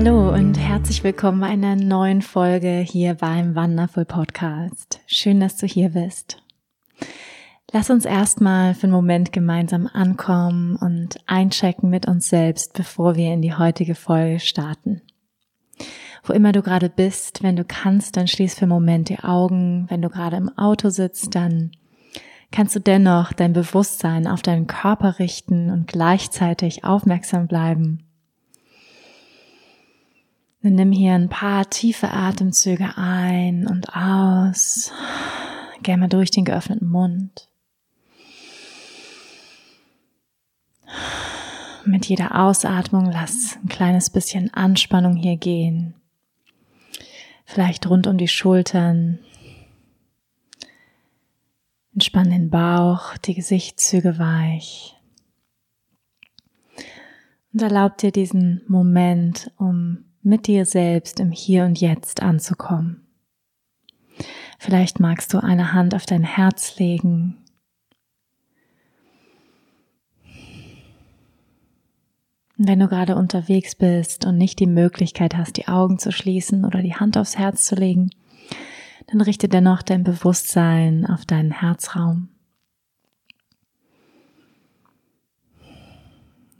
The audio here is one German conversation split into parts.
Hallo und herzlich willkommen bei einer neuen Folge hier beim Wonderful Podcast. Schön, dass du hier bist. Lass uns erstmal für einen Moment gemeinsam ankommen und einchecken mit uns selbst, bevor wir in die heutige Folge starten. Wo immer du gerade bist, wenn du kannst, dann schließ für einen Moment die Augen. Wenn du gerade im Auto sitzt, dann kannst du dennoch dein Bewusstsein auf deinen Körper richten und gleichzeitig aufmerksam bleiben dann nimm hier ein paar tiefe Atemzüge ein und aus. Gerne mal durch den geöffneten Mund. Mit jeder Ausatmung lass ein kleines bisschen Anspannung hier gehen. Vielleicht rund um die Schultern. Entspann den Bauch, die Gesichtszüge weich. Und erlaub dir diesen Moment, um mit dir selbst im Hier und Jetzt anzukommen. Vielleicht magst du eine Hand auf dein Herz legen. wenn du gerade unterwegs bist und nicht die Möglichkeit hast, die Augen zu schließen oder die Hand aufs Herz zu legen, dann richte dennoch dein Bewusstsein auf deinen Herzraum.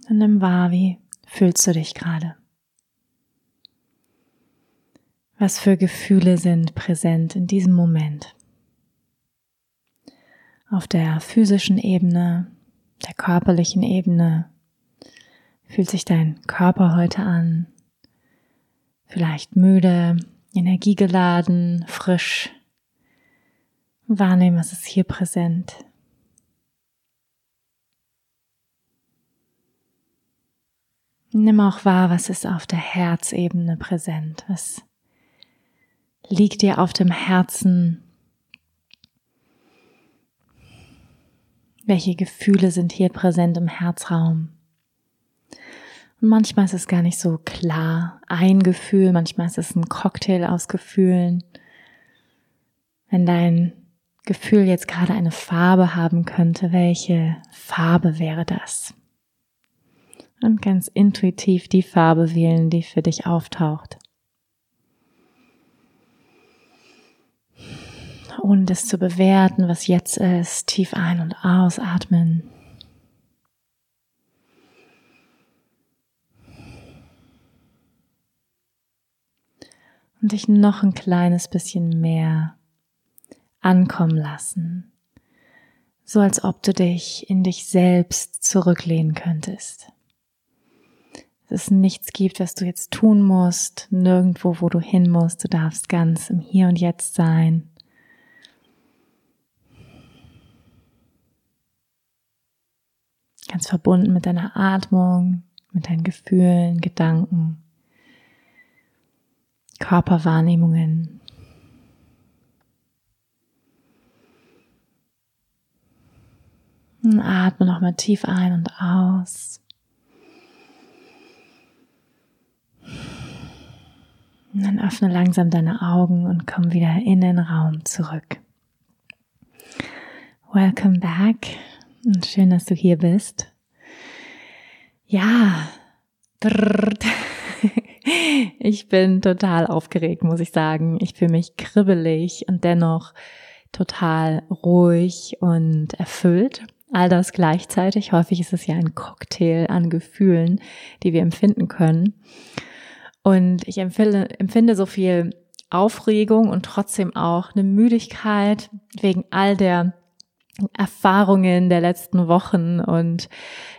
Und nimm wahr, wie fühlst du dich gerade? Was für Gefühle sind präsent in diesem Moment? Auf der physischen Ebene, der körperlichen Ebene, fühlt sich dein Körper heute an? Vielleicht müde, energiegeladen, frisch. Wahrnehmen, was ist hier präsent. Nimm auch wahr, was ist auf der Herzebene präsent, was liegt dir auf dem Herzen? Welche Gefühle sind hier präsent im Herzraum? Und manchmal ist es gar nicht so klar, ein Gefühl, manchmal ist es ein Cocktail aus Gefühlen. Wenn dein Gefühl jetzt gerade eine Farbe haben könnte, welche Farbe wäre das? Und ganz intuitiv die Farbe wählen, die für dich auftaucht. Ohne das zu bewerten, was jetzt ist, tief ein- und ausatmen. Und dich noch ein kleines bisschen mehr ankommen lassen. So als ob du dich in dich selbst zurücklehnen könntest. Dass es nichts gibt, was du jetzt tun musst, nirgendwo, wo du hin musst. Du darfst ganz im Hier und Jetzt sein. Ganz verbunden mit deiner Atmung, mit deinen Gefühlen, Gedanken, Körperwahrnehmungen. Und atme nochmal tief ein und aus. Und dann öffne langsam deine Augen und komm wieder in den Raum zurück. Welcome back. Und schön, dass du hier bist. Ja, ich bin total aufgeregt, muss ich sagen. Ich fühle mich kribbelig und dennoch total ruhig und erfüllt. All das gleichzeitig. Häufig ist es ja ein Cocktail an Gefühlen, die wir empfinden können. Und ich empfinde, empfinde so viel Aufregung und trotzdem auch eine Müdigkeit wegen all der Erfahrungen der letzten Wochen. Und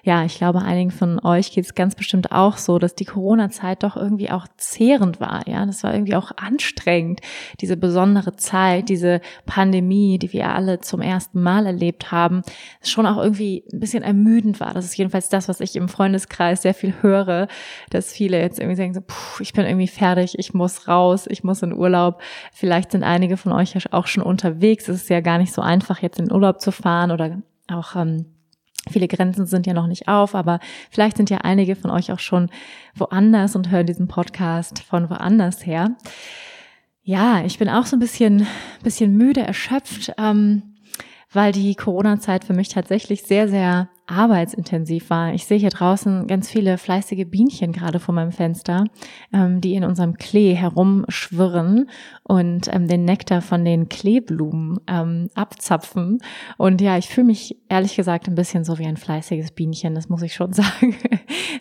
ja, ich glaube, einigen von euch geht es ganz bestimmt auch so, dass die Corona-Zeit doch irgendwie auch zehrend war. Ja, das war irgendwie auch anstrengend, diese besondere Zeit, diese Pandemie, die wir alle zum ersten Mal erlebt haben, schon auch irgendwie ein bisschen ermüdend war. Das ist jedenfalls das, was ich im Freundeskreis sehr viel höre, dass viele jetzt irgendwie sagen so, puh, ich bin irgendwie fertig, ich muss raus, ich muss in Urlaub. Vielleicht sind einige von euch ja auch schon unterwegs. Es ist ja gar nicht so einfach, jetzt in Urlaub zu fahren oder auch ähm, viele Grenzen sind ja noch nicht auf, aber vielleicht sind ja einige von euch auch schon woanders und hören diesen Podcast von woanders her. Ja, ich bin auch so ein bisschen, bisschen müde, erschöpft, ähm, weil die Corona-Zeit für mich tatsächlich sehr, sehr arbeitsintensiv war. Ich sehe hier draußen ganz viele fleißige Bienchen gerade vor meinem Fenster, ähm, die in unserem Klee herumschwirren und ähm, den Nektar von den Kleeblumen ähm, abzapfen. Und ja, ich fühle mich ehrlich gesagt ein bisschen so wie ein fleißiges Bienchen, das muss ich schon sagen.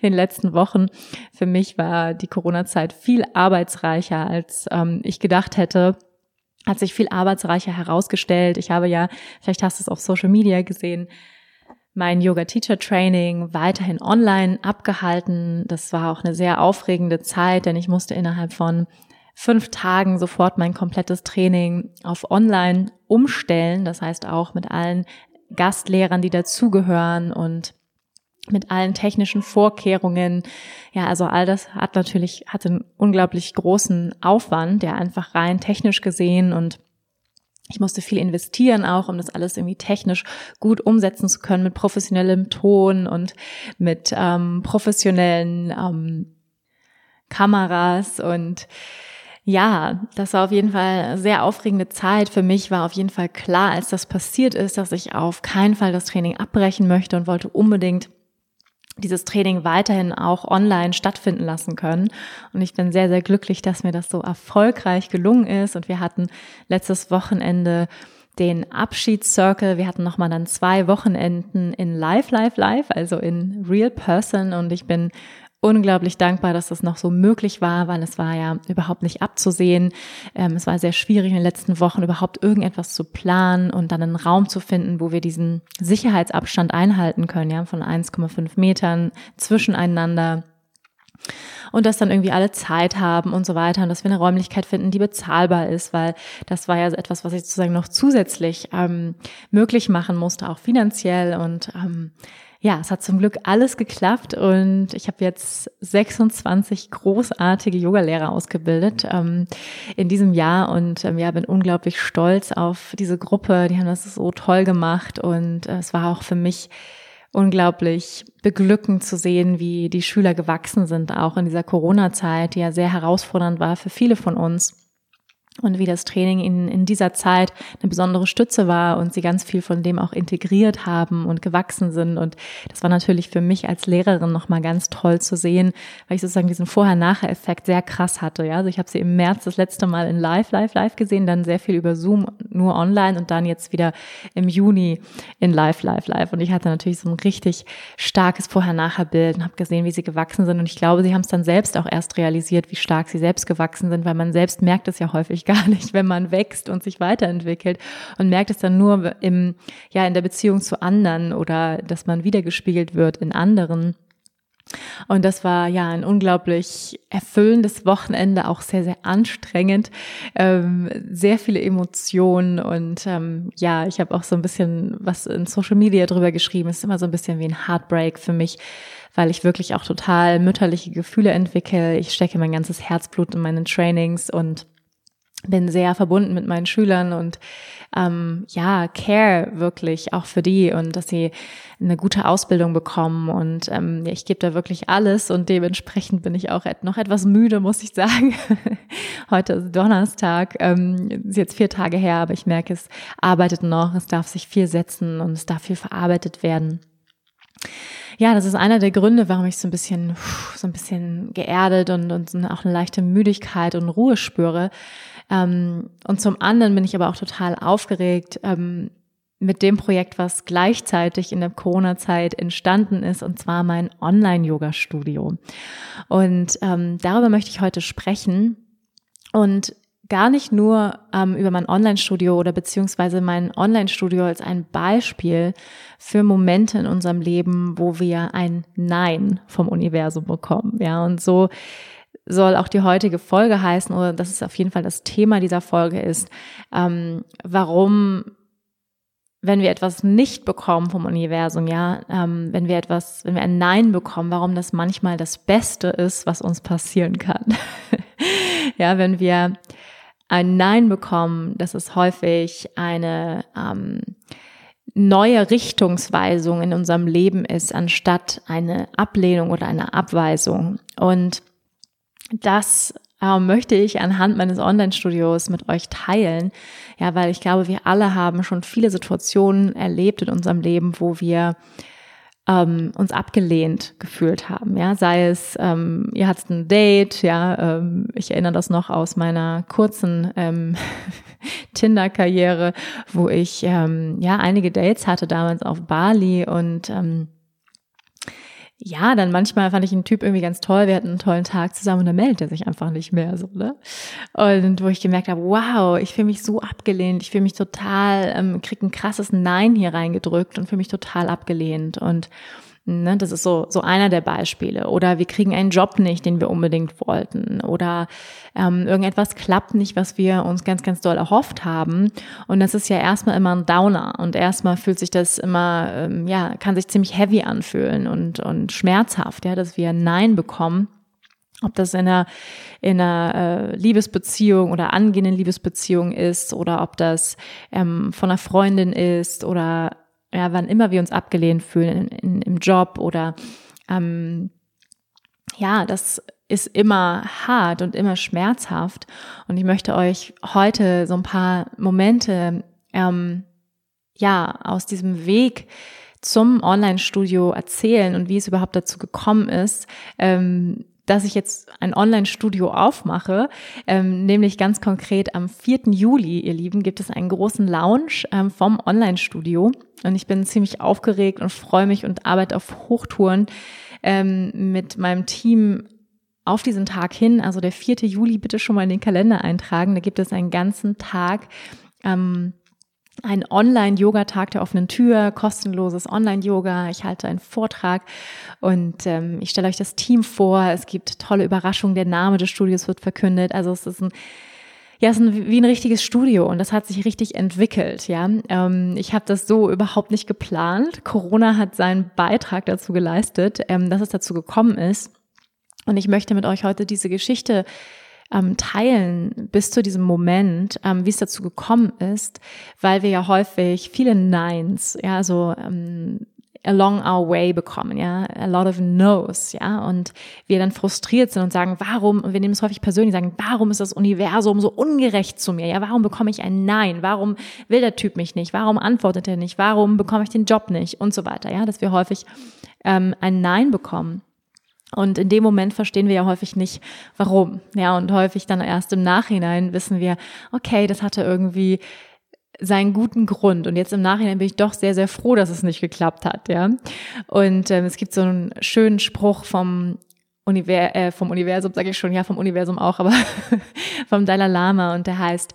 in den letzten Wochen für mich war die Corona-Zeit viel arbeitsreicher, als ähm, ich gedacht hätte hat sich viel arbeitsreicher herausgestellt. Ich habe ja, vielleicht hast du es auf Social Media gesehen, mein Yoga-Teacher-Training weiterhin online abgehalten. Das war auch eine sehr aufregende Zeit, denn ich musste innerhalb von fünf Tagen sofort mein komplettes Training auf online umstellen. Das heißt auch mit allen Gastlehrern, die dazugehören und mit allen technischen Vorkehrungen. Ja, also all das hat natürlich, hatte einen unglaublich großen Aufwand, der einfach rein technisch gesehen und ich musste viel investieren auch, um das alles irgendwie technisch gut umsetzen zu können mit professionellem Ton und mit ähm, professionellen ähm, Kameras und ja, das war auf jeden Fall sehr aufregende Zeit. Für mich war auf jeden Fall klar, als das passiert ist, dass ich auf keinen Fall das Training abbrechen möchte und wollte unbedingt dieses Training weiterhin auch online stattfinden lassen können. Und ich bin sehr, sehr glücklich, dass mir das so erfolgreich gelungen ist. Und wir hatten letztes Wochenende den Abschiedscircle. Wir hatten nochmal dann zwei Wochenenden in Live, Live, Live, also in Real Person. Und ich bin unglaublich dankbar, dass das noch so möglich war, weil es war ja überhaupt nicht abzusehen. Ähm, es war sehr schwierig in den letzten Wochen überhaupt irgendetwas zu planen und dann einen Raum zu finden, wo wir diesen Sicherheitsabstand einhalten können, ja, von 1,5 Metern zwischeneinander und dass dann irgendwie alle Zeit haben und so weiter und dass wir eine Räumlichkeit finden, die bezahlbar ist, weil das war ja etwas, was ich sozusagen noch zusätzlich ähm, möglich machen musste, auch finanziell und ähm, ja, es hat zum Glück alles geklappt und ich habe jetzt 26 großartige Yogalehrer ausgebildet ähm, in diesem Jahr und ähm, ja, bin unglaublich stolz auf diese Gruppe. Die haben das so toll gemacht und äh, es war auch für mich unglaublich beglückend zu sehen, wie die Schüler gewachsen sind, auch in dieser Corona-Zeit, die ja sehr herausfordernd war für viele von uns und wie das Training in, in dieser Zeit eine besondere Stütze war und sie ganz viel von dem auch integriert haben und gewachsen sind. Und das war natürlich für mich als Lehrerin nochmal ganz toll zu sehen, weil ich sozusagen diesen Vorher-Nachher-Effekt sehr krass hatte. Ja, also ich habe sie im März das letzte Mal in Live, Live, Live gesehen, dann sehr viel über Zoom, nur online und dann jetzt wieder im Juni in Live, Live, Live. Und ich hatte natürlich so ein richtig starkes Vorher-Nachher-Bild und habe gesehen, wie sie gewachsen sind. Und ich glaube, sie haben es dann selbst auch erst realisiert, wie stark sie selbst gewachsen sind, weil man selbst merkt es ja häufig gar nicht, wenn man wächst und sich weiterentwickelt und merkt es dann nur im, ja, in der Beziehung zu anderen oder dass man wiedergespiegelt wird in anderen. Und das war ja ein unglaublich erfüllendes Wochenende, auch sehr, sehr anstrengend, ähm, sehr viele Emotionen und ähm, ja, ich habe auch so ein bisschen was in Social Media drüber geschrieben. Es ist immer so ein bisschen wie ein Heartbreak für mich, weil ich wirklich auch total mütterliche Gefühle entwickle. Ich stecke mein ganzes Herzblut in meinen Trainings und bin sehr verbunden mit meinen Schülern und ähm, ja, care wirklich auch für die und dass sie eine gute Ausbildung bekommen und ähm, ja, ich gebe da wirklich alles und dementsprechend bin ich auch noch etwas müde, muss ich sagen. Heute ist Donnerstag, ähm, ist jetzt vier Tage her, aber ich merke, es arbeitet noch, es darf sich viel setzen und es darf viel verarbeitet werden. Ja, das ist einer der Gründe, warum ich so ein bisschen, so ein bisschen geerdet und, und auch eine leichte Müdigkeit und Ruhe spüre, ähm, und zum anderen bin ich aber auch total aufgeregt ähm, mit dem Projekt, was gleichzeitig in der Corona-Zeit entstanden ist, und zwar mein Online-Yoga-Studio. Und ähm, darüber möchte ich heute sprechen. Und gar nicht nur ähm, über mein Online-Studio oder beziehungsweise mein Online-Studio als ein Beispiel für Momente in unserem Leben, wo wir ein Nein vom Universum bekommen. Ja, und so soll auch die heutige Folge heißen, oder das ist auf jeden Fall das Thema dieser Folge ist, ähm, warum wenn wir etwas nicht bekommen vom Universum, ja, ähm, wenn wir etwas, wenn wir ein Nein bekommen, warum das manchmal das Beste ist, was uns passieren kann. ja, wenn wir ein Nein bekommen, das ist häufig eine ähm, neue Richtungsweisung in unserem Leben ist, anstatt eine Ablehnung oder eine Abweisung. Und das äh, möchte ich anhand meines Online-Studios mit euch teilen. Ja, weil ich glaube, wir alle haben schon viele Situationen erlebt in unserem Leben, wo wir ähm, uns abgelehnt gefühlt haben. Ja, sei es, ähm, ihr hattet ein Date, ja, ähm, ich erinnere das noch aus meiner kurzen ähm, Tinder-Karriere, wo ich ähm, ja einige Dates hatte damals auf Bali und ähm, ja, dann manchmal fand ich einen Typ irgendwie ganz toll, wir hatten einen tollen Tag zusammen und dann meldet er sich einfach nicht mehr so, ne? Und wo ich gemerkt habe, wow, ich fühle mich so abgelehnt, ich fühle mich total, ähm, krieg ein krasses Nein hier reingedrückt und fühle mich total abgelehnt. Und Ne, das ist so, so einer der Beispiele. Oder wir kriegen einen Job nicht, den wir unbedingt wollten. Oder ähm, irgendetwas klappt nicht, was wir uns ganz, ganz doll erhofft haben. Und das ist ja erstmal immer ein Downer. Und erstmal fühlt sich das immer, ähm, ja, kann sich ziemlich heavy anfühlen und, und schmerzhaft, ja, dass wir ein Nein bekommen. Ob das in einer, in einer äh, Liebesbeziehung oder angehenden Liebesbeziehung ist oder ob das ähm, von einer Freundin ist oder ja, wann immer wir uns abgelehnt fühlen in, in, im Job oder ähm, ja, das ist immer hart und immer schmerzhaft. Und ich möchte euch heute so ein paar Momente ähm, ja aus diesem Weg zum Online-Studio erzählen und wie es überhaupt dazu gekommen ist, ähm, dass ich jetzt ein Online-Studio aufmache, ähm, nämlich ganz konkret am 4. Juli, ihr Lieben, gibt es einen großen Lounge ähm, vom Online-Studio und ich bin ziemlich aufgeregt und freue mich und arbeite auf Hochtouren ähm, mit meinem Team auf diesen Tag hin. Also der 4. Juli bitte schon mal in den Kalender eintragen. Da gibt es einen ganzen Tag. Ähm, ein Online-Yoga-Tag der offenen Tür, kostenloses Online-Yoga. Ich halte einen Vortrag und ähm, ich stelle euch das Team vor. Es gibt tolle Überraschungen. Der Name des Studios wird verkündet. Also es ist ein ja, es ist ein, wie ein richtiges Studio und das hat sich richtig entwickelt. Ja, ähm, ich habe das so überhaupt nicht geplant. Corona hat seinen Beitrag dazu geleistet, ähm, dass es dazu gekommen ist. Und ich möchte mit euch heute diese Geschichte ähm, teilen bis zu diesem Moment, ähm, wie es dazu gekommen ist, weil wir ja häufig viele Neins, ja, so ähm, along our way bekommen, ja, a lot of no's, ja, und wir dann frustriert sind und sagen, warum, und wir nehmen es häufig persönlich, sagen, warum ist das Universum so ungerecht zu mir, ja, warum bekomme ich ein Nein, warum will der Typ mich nicht, warum antwortet er nicht, warum bekomme ich den Job nicht und so weiter, ja, dass wir häufig ähm, ein Nein bekommen. Und in dem Moment verstehen wir ja häufig nicht, warum. Ja, und häufig dann erst im Nachhinein wissen wir, okay, das hatte irgendwie seinen guten Grund. Und jetzt im Nachhinein bin ich doch sehr, sehr froh, dass es nicht geklappt hat, ja. Und ähm, es gibt so einen schönen Spruch vom Univers äh, vom Universum, sage ich schon, ja, vom Universum auch, aber vom Dalai Lama und der heißt,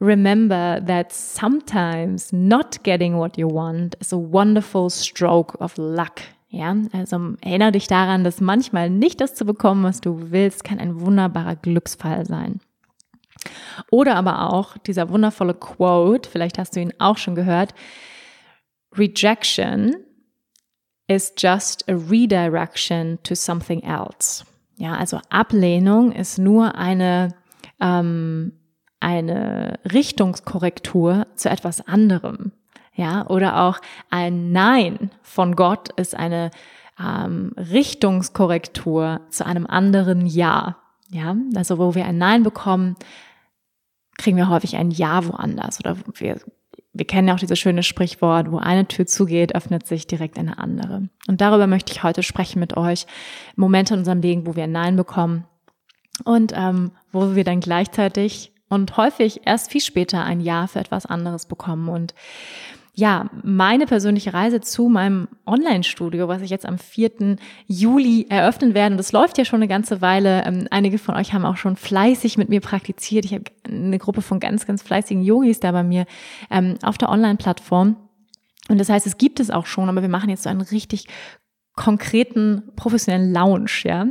Remember that sometimes not getting what you want is a wonderful stroke of luck. Ja, also erinnere dich daran, dass manchmal nicht das zu bekommen, was du willst, kann ein wunderbarer Glücksfall sein. Oder aber auch dieser wundervolle Quote, vielleicht hast du ihn auch schon gehört, Rejection is just a redirection to something else. Ja, also Ablehnung ist nur eine, ähm, eine Richtungskorrektur zu etwas anderem. Ja, oder auch ein Nein von Gott ist eine ähm, Richtungskorrektur zu einem anderen Ja. Ja, also wo wir ein Nein bekommen, kriegen wir häufig ein Ja woanders. Oder wir, wir kennen ja auch dieses schöne Sprichwort, wo eine Tür zugeht, öffnet sich direkt eine andere. Und darüber möchte ich heute sprechen mit euch. Momente in unserem Leben, wo wir ein Nein bekommen und ähm, wo wir dann gleichzeitig und häufig erst viel später ein Ja für etwas anderes bekommen. Und ja, meine persönliche Reise zu meinem Online-Studio, was ich jetzt am 4. Juli eröffnen werde. Und das läuft ja schon eine ganze Weile. Ähm, einige von euch haben auch schon fleißig mit mir praktiziert. Ich habe eine Gruppe von ganz, ganz fleißigen Yogis da bei mir ähm, auf der Online-Plattform. Und das heißt, es gibt es auch schon, aber wir machen jetzt so einen richtig konkreten, professionellen Lounge, ja.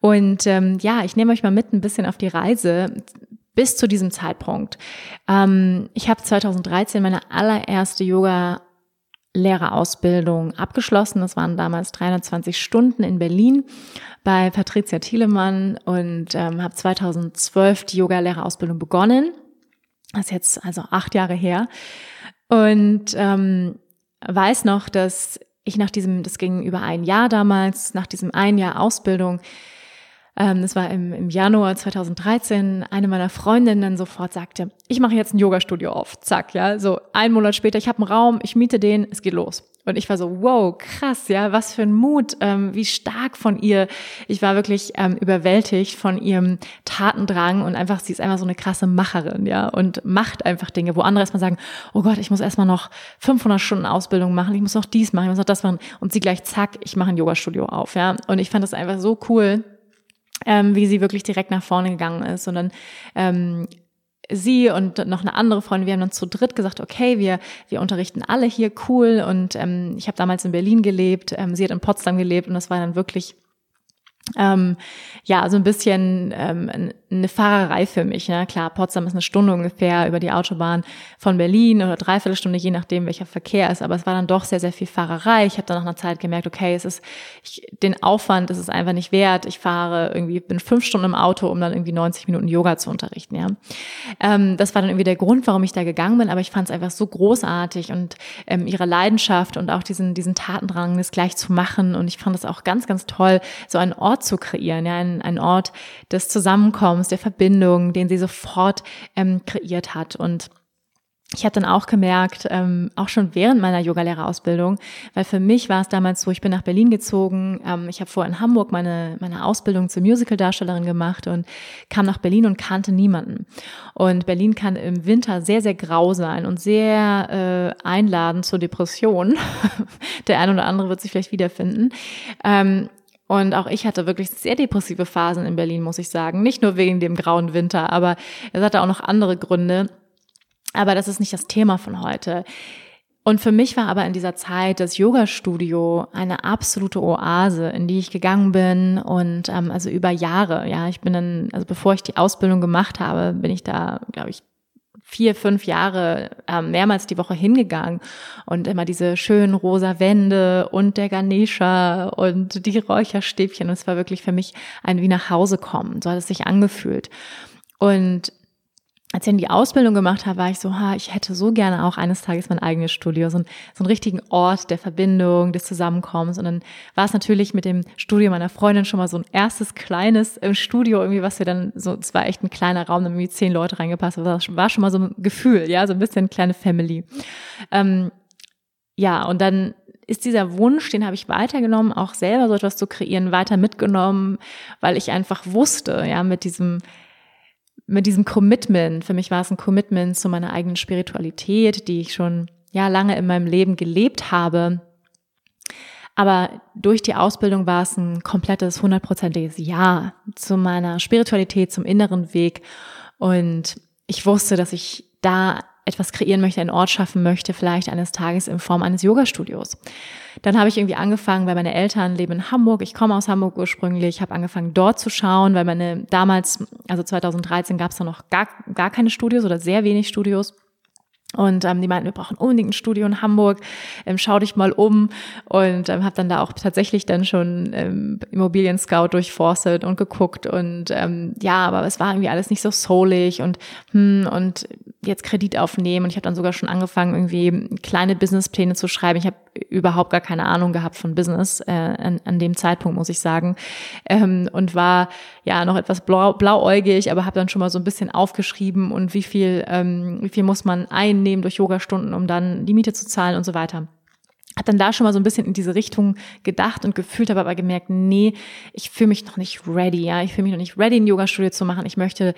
Und ähm, ja, ich nehme euch mal mit ein bisschen auf die Reise bis zu diesem Zeitpunkt. Ähm, ich habe 2013 meine allererste Yoga Lehrerausbildung abgeschlossen. Das waren damals 320 Stunden in Berlin bei Patricia Thielemann und ähm, habe 2012 die Yoga-Lehrerausbildung begonnen. Das ist jetzt also acht Jahre her. Und ähm, weiß noch, dass ich nach diesem, das ging über ein Jahr damals, nach diesem ein Jahr Ausbildung, das war im, im Januar 2013, eine meiner Freundinnen sofort sagte, ich mache jetzt ein Yoga-Studio auf. Zack, ja. So ein Monat später, ich habe einen Raum, ich miete den, es geht los. Und ich war so, wow, krass, ja, was für ein Mut, ähm, wie stark von ihr. Ich war wirklich ähm, überwältigt von ihrem Tatendrang und einfach, sie ist einfach so eine krasse Macherin, ja, und macht einfach Dinge, wo andere erstmal sagen, oh Gott, ich muss erstmal noch 500 Stunden Ausbildung machen, ich muss noch dies machen, ich muss noch das machen. Und sie gleich, zack, ich mache ein Yoga-Studio auf, ja. Und ich fand das einfach so cool ähm, wie sie wirklich direkt nach vorne gegangen ist. Und dann ähm, sie und noch eine andere Freundin, wir haben dann zu dritt gesagt, okay, wir, wir unterrichten alle hier cool. Und ähm, ich habe damals in Berlin gelebt, ähm, sie hat in Potsdam gelebt und das war dann wirklich ähm, ja, so ein bisschen ähm, eine Fahrerei für mich. Ne? Klar, Potsdam ist eine Stunde ungefähr über die Autobahn von Berlin oder dreiviertel Stunde, je nachdem, welcher Verkehr ist. Aber es war dann doch sehr, sehr viel Fahrerei. Ich habe dann nach einer Zeit gemerkt, okay, es ist ich, den Aufwand ist es einfach nicht wert. Ich fahre irgendwie, bin fünf Stunden im Auto, um dann irgendwie 90 Minuten Yoga zu unterrichten. Ja, ähm, das war dann irgendwie der Grund, warum ich da gegangen bin. Aber ich fand es einfach so großartig und ähm, ihre Leidenschaft und auch diesen diesen Tatendrang, das gleich zu machen. Und ich fand es auch ganz, ganz toll, so einen Ort zu kreieren, ja, ein, ein Ort des Zusammenkommens, der Verbindung, den sie sofort ähm, kreiert hat. Und ich habe dann auch gemerkt, ähm, auch schon während meiner Yogalehrerausbildung, weil für mich war es damals so, ich bin nach Berlin gezogen, ähm, ich habe vorher in Hamburg meine, meine Ausbildung zur Musical-Darstellerin gemacht und kam nach Berlin und kannte niemanden. Und Berlin kann im Winter sehr, sehr grau sein und sehr äh, einladen zur Depression. Der eine oder andere wird sich vielleicht wiederfinden. Ähm, und auch ich hatte wirklich sehr depressive Phasen in Berlin, muss ich sagen. Nicht nur wegen dem grauen Winter, aber es hatte auch noch andere Gründe. Aber das ist nicht das Thema von heute. Und für mich war aber in dieser Zeit das Yoga-Studio eine absolute Oase, in die ich gegangen bin und ähm, also über Jahre. Ja, ich bin dann, also bevor ich die Ausbildung gemacht habe, bin ich da, glaube ich, vier, fünf Jahre ähm, mehrmals die Woche hingegangen und immer diese schönen rosa Wände und der Ganesha und die Räucherstäbchen. Und es war wirklich für mich ein wie nach Hause kommen. So hat es sich angefühlt. Und als ich dann die Ausbildung gemacht habe, war ich so, ha, ich hätte so gerne auch eines Tages mein eigenes Studio, so, ein, so einen richtigen Ort der Verbindung, des Zusammenkommens. Und dann war es natürlich mit dem Studio meiner Freundin schon mal so ein erstes kleines äh, Studio, irgendwie, was wir dann so, es war echt ein kleiner Raum, da irgendwie zehn Leute reingepasst, aber das war schon mal so ein Gefühl, ja, so ein bisschen kleine Family. Ähm, ja, und dann ist dieser Wunsch, den habe ich weitergenommen, auch selber so etwas zu kreieren, weiter mitgenommen, weil ich einfach wusste, ja, mit diesem mit diesem Commitment, für mich war es ein Commitment zu meiner eigenen Spiritualität, die ich schon ja lange in meinem Leben gelebt habe. Aber durch die Ausbildung war es ein komplettes, hundertprozentiges Ja zu meiner Spiritualität, zum inneren Weg. Und ich wusste, dass ich da etwas kreieren möchte, einen Ort schaffen möchte, vielleicht eines Tages in Form eines Yoga-Studios. Dann habe ich irgendwie angefangen, weil meine Eltern leben in Hamburg. Ich komme aus Hamburg ursprünglich, habe angefangen dort zu schauen, weil meine damals, also 2013 gab es da noch gar, gar keine Studios oder sehr wenig Studios. Und ähm, die meinten, wir brauchen unbedingt ein Studio in Hamburg, ähm, schau dich mal um. Und ähm, habe dann da auch tatsächlich dann schon ähm, Immobilien Scout durchforstet und geguckt. Und ähm, ja, aber es war irgendwie alles nicht so soulig und hm, und jetzt Kredit aufnehmen. Und ich habe dann sogar schon angefangen, irgendwie kleine Businesspläne zu schreiben. Ich habe überhaupt gar keine Ahnung gehabt von Business äh, an, an dem Zeitpunkt, muss ich sagen. Ähm, und war ja noch etwas blau, blauäugig, aber habe dann schon mal so ein bisschen aufgeschrieben und wie viel, ähm, wie viel muss man einnehmen durch Yogastunden, um dann die Miete zu zahlen und so weiter Hab dann da schon mal so ein bisschen in diese Richtung gedacht und gefühlt, habe aber gemerkt, nee, ich fühle mich noch nicht ready, ja, ich fühle mich noch nicht ready, ein Yoga-Studio zu machen. Ich möchte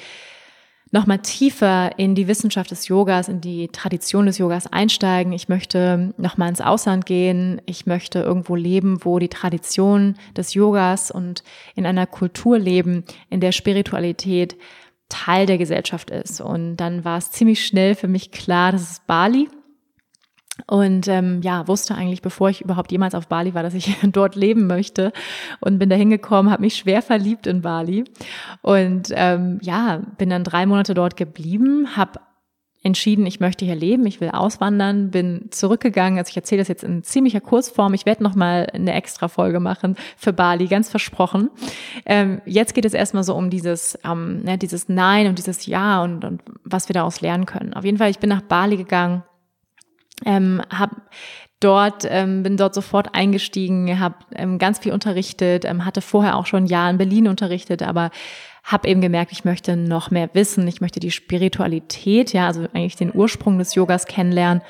nochmal tiefer in die Wissenschaft des Yogas, in die Tradition des Yogas einsteigen. Ich möchte nochmal ins Ausland gehen. Ich möchte irgendwo leben, wo die Tradition des Yogas und in einer Kultur leben, in der Spiritualität Teil der Gesellschaft ist. Und dann war es ziemlich schnell für mich klar, dass es Bali. Und ähm, ja, wusste eigentlich, bevor ich überhaupt jemals auf Bali war, dass ich dort leben möchte. Und bin da hingekommen, habe mich schwer verliebt in Bali. Und ähm, ja, bin dann drei Monate dort geblieben, habe entschieden, ich möchte hier leben, ich will auswandern, bin zurückgegangen. Also ich erzähle das jetzt in ziemlicher Kurzform. Ich werde noch mal eine extra Folge machen für Bali, ganz versprochen. Ähm, jetzt geht es erstmal so um dieses, ähm, ne, dieses Nein und dieses Ja und, und was wir daraus lernen können. Auf jeden Fall, ich bin nach Bali gegangen ähm, habe dort ähm, bin dort sofort eingestiegen, habe ähm, ganz viel unterrichtet, ähm, hatte vorher auch schon ein Jahr in Berlin unterrichtet, aber habe eben gemerkt, ich möchte noch mehr wissen, ich möchte die Spiritualität, ja, also eigentlich den Ursprung des Yogas kennenlernen,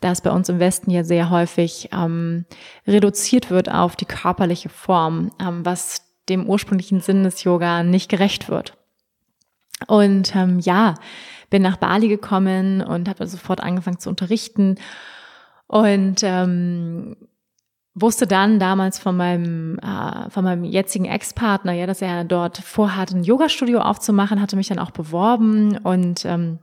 da es bei uns im Westen ja sehr häufig ähm, reduziert wird auf die körperliche Form, ähm, was dem ursprünglichen Sinn des Yoga nicht gerecht wird. Und ähm, ja, bin nach Bali gekommen und habe sofort angefangen zu unterrichten und ähm, wusste dann damals von meinem äh, von meinem jetzigen Ex-Partner, ja, dass er dort vorhat, ein Yoga-Studio aufzumachen, hatte mich dann auch beworben und ähm,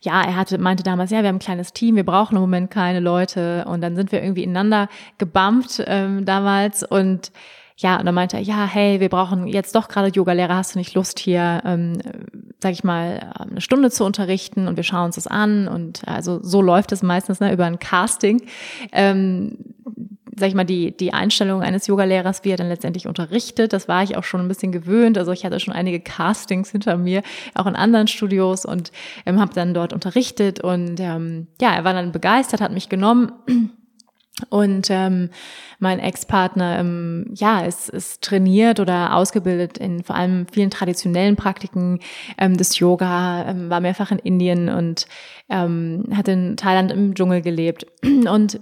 ja, er hatte, meinte damals, ja, wir haben ein kleines Team, wir brauchen im Moment keine Leute. Und dann sind wir irgendwie ineinander gebumpt ähm, damals und ja, und dann meinte er, ja, hey, wir brauchen jetzt doch gerade Yogalehrer, hast du nicht Lust hier, ähm, sag ich mal, eine Stunde zu unterrichten und wir schauen uns das an und also so läuft es meistens ne, über ein Casting. Ähm, sag ich mal, die, die Einstellung eines Yogalehrers, wie er dann letztendlich unterrichtet, das war ich auch schon ein bisschen gewöhnt. Also ich hatte schon einige Castings hinter mir, auch in anderen Studios und ähm, habe dann dort unterrichtet und ähm, ja, er war dann begeistert, hat mich genommen und ähm, mein Ex-Partner, ähm, ja, ist, ist trainiert oder ausgebildet in vor allem vielen traditionellen Praktiken ähm, des Yoga, ähm, war mehrfach in Indien und ähm, hat in Thailand im Dschungel gelebt. Und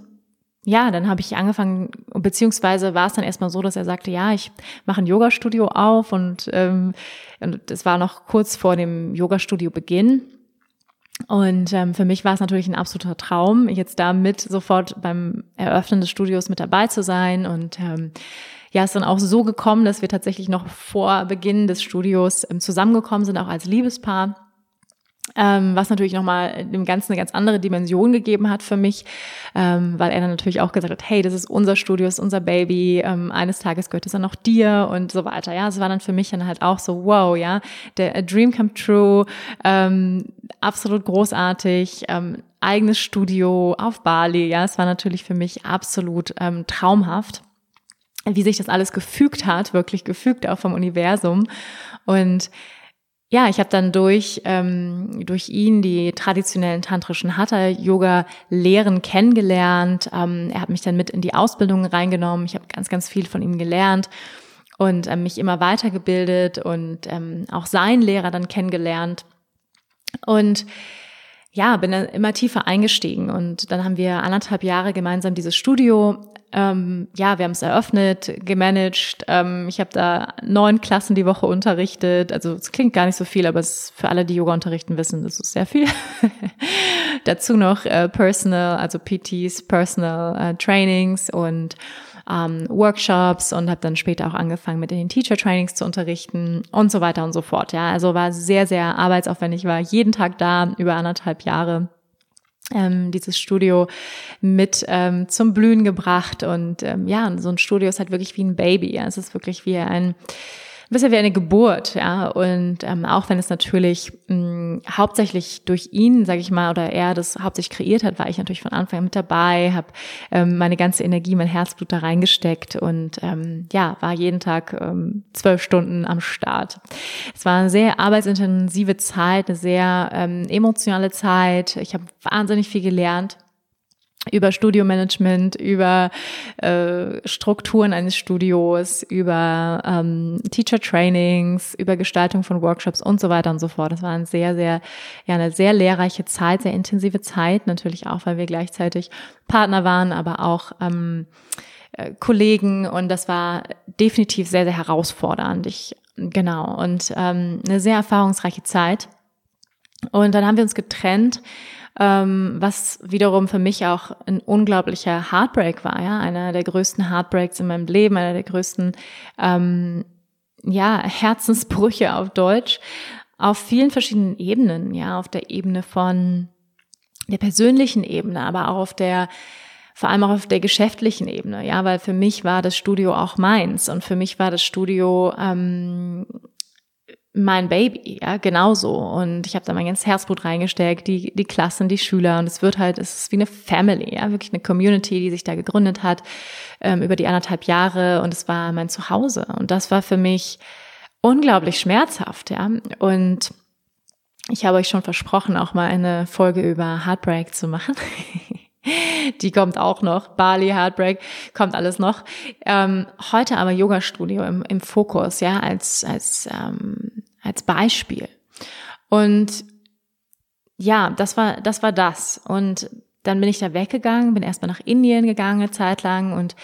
ja, dann habe ich angefangen, beziehungsweise war es dann erstmal so, dass er sagte, ja, ich mache ein Yoga-Studio auf und, ähm, und das war noch kurz vor dem Yoga-Studio-Beginn. Und ähm, für mich war es natürlich ein absoluter Traum, jetzt da mit sofort beim Eröffnen des Studios mit dabei zu sein. Und ähm, ja, ist dann auch so gekommen, dass wir tatsächlich noch vor Beginn des Studios ähm, zusammengekommen sind, auch als Liebespaar ähm, was natürlich nochmal dem Ganzen eine ganz andere Dimension gegeben hat für mich, ähm, weil er dann natürlich auch gesagt hat, hey, das ist unser Studio, das ist unser Baby, ähm, eines Tages gehört es dann auch dir und so weiter. Ja, es war dann für mich dann halt auch so, wow, ja, der Dream come true, ähm, absolut großartig, ähm, eigenes Studio auf Bali, ja, es war natürlich für mich absolut ähm, traumhaft wie sich das alles gefügt hat, wirklich gefügt auch vom Universum und ja, ich habe dann durch, ähm, durch ihn die traditionellen tantrischen Hatha-Yoga-Lehren kennengelernt. Ähm, er hat mich dann mit in die Ausbildung reingenommen. Ich habe ganz, ganz viel von ihm gelernt und ähm, mich immer weitergebildet und ähm, auch seinen Lehrer dann kennengelernt. Und ja, bin dann immer tiefer eingestiegen und dann haben wir anderthalb Jahre gemeinsam dieses Studio ähm, ja, wir haben es eröffnet, gemanagt. Ähm, ich habe da neun Klassen die Woche unterrichtet. Also es klingt gar nicht so viel, aber es ist für alle, die Yoga unterrichten, wissen, das ist sehr viel. Dazu noch äh, Personal, also PTs, Personal äh, Trainings und ähm, Workshops und habe dann später auch angefangen mit den Teacher Trainings zu unterrichten und so weiter und so fort. Ja, also war sehr, sehr arbeitsaufwendig, war jeden Tag da über anderthalb Jahre ähm, dieses Studio mit ähm, zum Blühen gebracht. Und ähm, ja, so ein Studio ist halt wirklich wie ein Baby. Ja. Es ist wirklich wie ein bisschen wie eine Geburt, ja. Und ähm, auch wenn es natürlich mh, hauptsächlich durch ihn, sage ich mal, oder er das hauptsächlich kreiert hat, war ich natürlich von Anfang an mit dabei, habe ähm, meine ganze Energie, mein Herzblut da reingesteckt und ähm, ja, war jeden Tag ähm, zwölf Stunden am Start. Es war eine sehr arbeitsintensive Zeit, eine sehr ähm, emotionale Zeit. Ich habe wahnsinnig viel gelernt über Studiomanagement, über äh, Strukturen eines Studios, über ähm, Teacher Trainings, über Gestaltung von Workshops und so weiter und so fort. Das war ein sehr, sehr, ja, eine sehr lehrreiche Zeit, sehr intensive Zeit, natürlich auch, weil wir gleichzeitig Partner waren, aber auch ähm, äh, Kollegen und das war definitiv sehr, sehr herausfordernd. Ich genau, und ähm, eine sehr erfahrungsreiche Zeit. Und dann haben wir uns getrennt, ähm, was wiederum für mich auch ein unglaublicher Heartbreak war, ja, einer der größten Heartbreaks in meinem Leben, einer der größten ähm, ja, Herzensbrüche auf Deutsch, auf vielen verschiedenen Ebenen, ja, auf der Ebene von der persönlichen Ebene, aber auch auf der vor allem auch auf der geschäftlichen Ebene, ja, weil für mich war das Studio auch meins und für mich war das Studio ähm, mein Baby, ja, genauso. Und ich habe da mein ganzes Herzblut reingesteckt, die, die Klassen, die Schüler. Und es wird halt, es ist wie eine Family, ja, wirklich eine Community, die sich da gegründet hat ähm, über die anderthalb Jahre. Und es war mein Zuhause. Und das war für mich unglaublich schmerzhaft, ja. Und ich habe euch schon versprochen, auch mal eine Folge über Heartbreak zu machen. Die kommt auch noch. Bali, Heartbreak, kommt alles noch. Ähm, heute aber Yoga-Studio im, im Fokus, ja, als, als, ähm, als Beispiel. Und ja, das war, das war das. Und dann bin ich da weggegangen, bin erstmal nach Indien gegangen eine Zeit lang und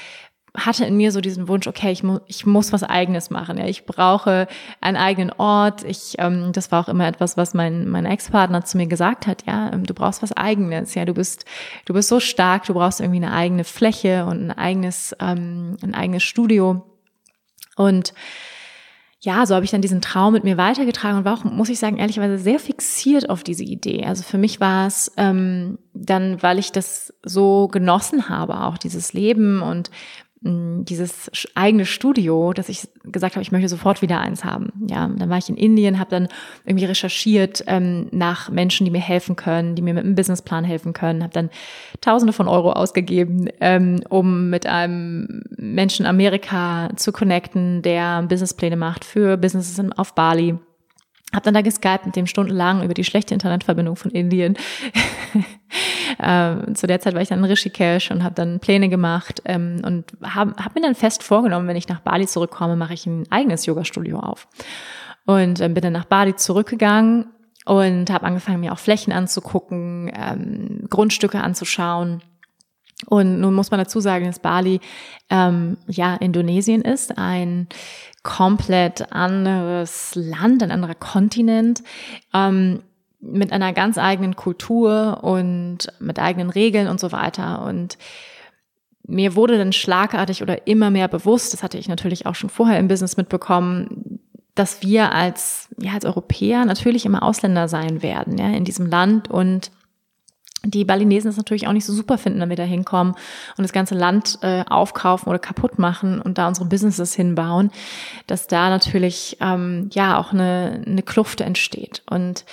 hatte in mir so diesen Wunsch, okay, ich, mu ich muss was Eigenes machen. Ja, ich brauche einen eigenen Ort. Ich, ähm, das war auch immer etwas, was mein mein Ex-Partner zu mir gesagt hat. Ja, ähm, du brauchst was Eigenes. Ja, du bist du bist so stark. Du brauchst irgendwie eine eigene Fläche und ein eigenes ähm, ein eigenes Studio. Und ja, so habe ich dann diesen Traum mit mir weitergetragen und war auch, muss ich sagen, ehrlicherweise sehr fixiert auf diese Idee. Also für mich war es ähm, dann, weil ich das so genossen habe, auch dieses Leben und dieses eigene Studio, dass ich gesagt habe, ich möchte sofort wieder eins haben. Ja, dann war ich in Indien, habe dann irgendwie recherchiert ähm, nach Menschen, die mir helfen können, die mir mit einem Businessplan helfen können, habe dann Tausende von Euro ausgegeben, ähm, um mit einem Menschen in Amerika zu connecten, der Businesspläne macht für Businesses auf Bali. Hab dann da geskypt mit dem stundenlang über die schlechte Internetverbindung von Indien. ähm, zu der Zeit war ich dann in Rishikesh und habe dann Pläne gemacht ähm, und habe hab mir dann fest vorgenommen, wenn ich nach Bali zurückkomme, mache ich ein eigenes Yoga-Studio auf. Und ähm, bin dann nach Bali zurückgegangen und habe angefangen, mir auch Flächen anzugucken, ähm, Grundstücke anzuschauen. Und nun muss man dazu sagen, dass Bali ähm, ja Indonesien ist, ein komplett anderes Land, ein anderer Kontinent, ähm, mit einer ganz eigenen Kultur und mit eigenen Regeln und so weiter. Und mir wurde dann schlagartig oder immer mehr bewusst, das hatte ich natürlich auch schon vorher im Business mitbekommen, dass wir als, ja, als Europäer natürlich immer Ausländer sein werden, ja, in diesem Land und die Balinesen es natürlich auch nicht so super finden, wenn wir da hinkommen und das ganze Land äh, aufkaufen oder kaputt machen und da unsere Businesses hinbauen, dass da natürlich ähm, ja auch eine, eine Kluft entsteht. Und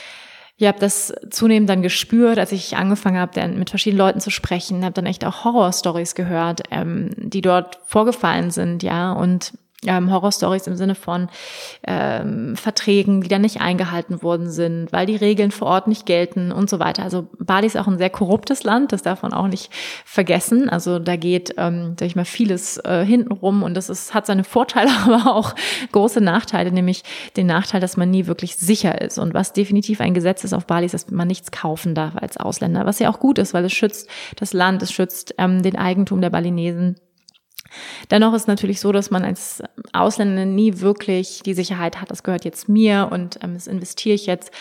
ich habe das zunehmend dann gespürt, als ich angefangen habe, mit verschiedenen Leuten zu sprechen, habe dann echt auch Horror-Stories gehört, ähm, die dort vorgefallen sind, ja, und ähm, Horrorstories im Sinne von ähm, Verträgen, die dann nicht eingehalten worden sind, weil die Regeln vor Ort nicht gelten und so weiter. Also Bali ist auch ein sehr korruptes Land, das darf man auch nicht vergessen. Also da geht, ähm, sag ich mal, vieles äh, hintenrum und das ist, hat seine Vorteile, aber auch große Nachteile, nämlich den Nachteil, dass man nie wirklich sicher ist. Und was definitiv ein Gesetz ist auf Bali, ist, dass man nichts kaufen darf als Ausländer, was ja auch gut ist, weil es schützt das Land, es schützt ähm, den Eigentum der Balinesen Dennoch ist natürlich so, dass man als Ausländer nie wirklich die Sicherheit hat, das gehört jetzt mir und ähm, das investiere ich jetzt,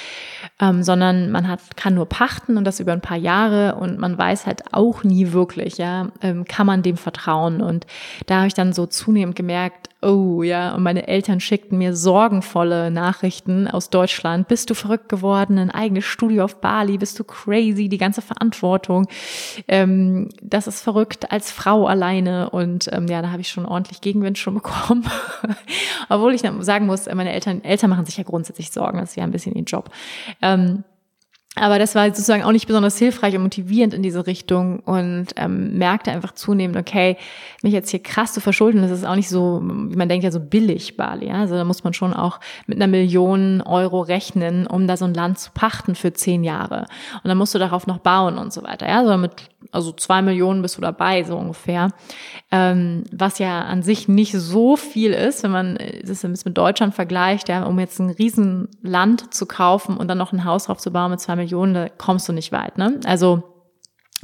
ähm, sondern man hat, kann nur pachten und das über ein paar Jahre und man weiß halt auch nie wirklich, ja, ähm, kann man dem vertrauen. Und da habe ich dann so zunehmend gemerkt, oh ja, und meine Eltern schickten mir sorgenvolle Nachrichten aus Deutschland. Bist du verrückt geworden? Ein eigenes Studio auf Bali? Bist du crazy? Die ganze Verantwortung. Ähm, das ist verrückt als Frau alleine. Und ähm, ja, da habe ich schon ordentlich Gegenwind schon bekommen. Obwohl ich sagen muss, meine Eltern, Eltern machen sich ja grundsätzlich Sorgen. Das ist ja ein bisschen ihr Job. Ähm, aber das war sozusagen auch nicht besonders hilfreich und motivierend in diese Richtung und ähm, merkte einfach zunehmend, okay, mich jetzt hier krass zu verschulden, das ist auch nicht so, wie man denkt ja so billig Bali. Ja? Also da muss man schon auch mit einer Million Euro rechnen, um da so ein Land zu pachten für zehn Jahre. Und dann musst du darauf noch bauen und so weiter. Ja, also mit also zwei Millionen bist du dabei, so ungefähr. Ähm, was ja an sich nicht so viel ist, wenn man das mit Deutschland vergleicht, ja, um jetzt ein Riesenland zu kaufen und dann noch ein Haus drauf zu bauen mit zwei Millionen, da kommst du nicht weit. Ne? Also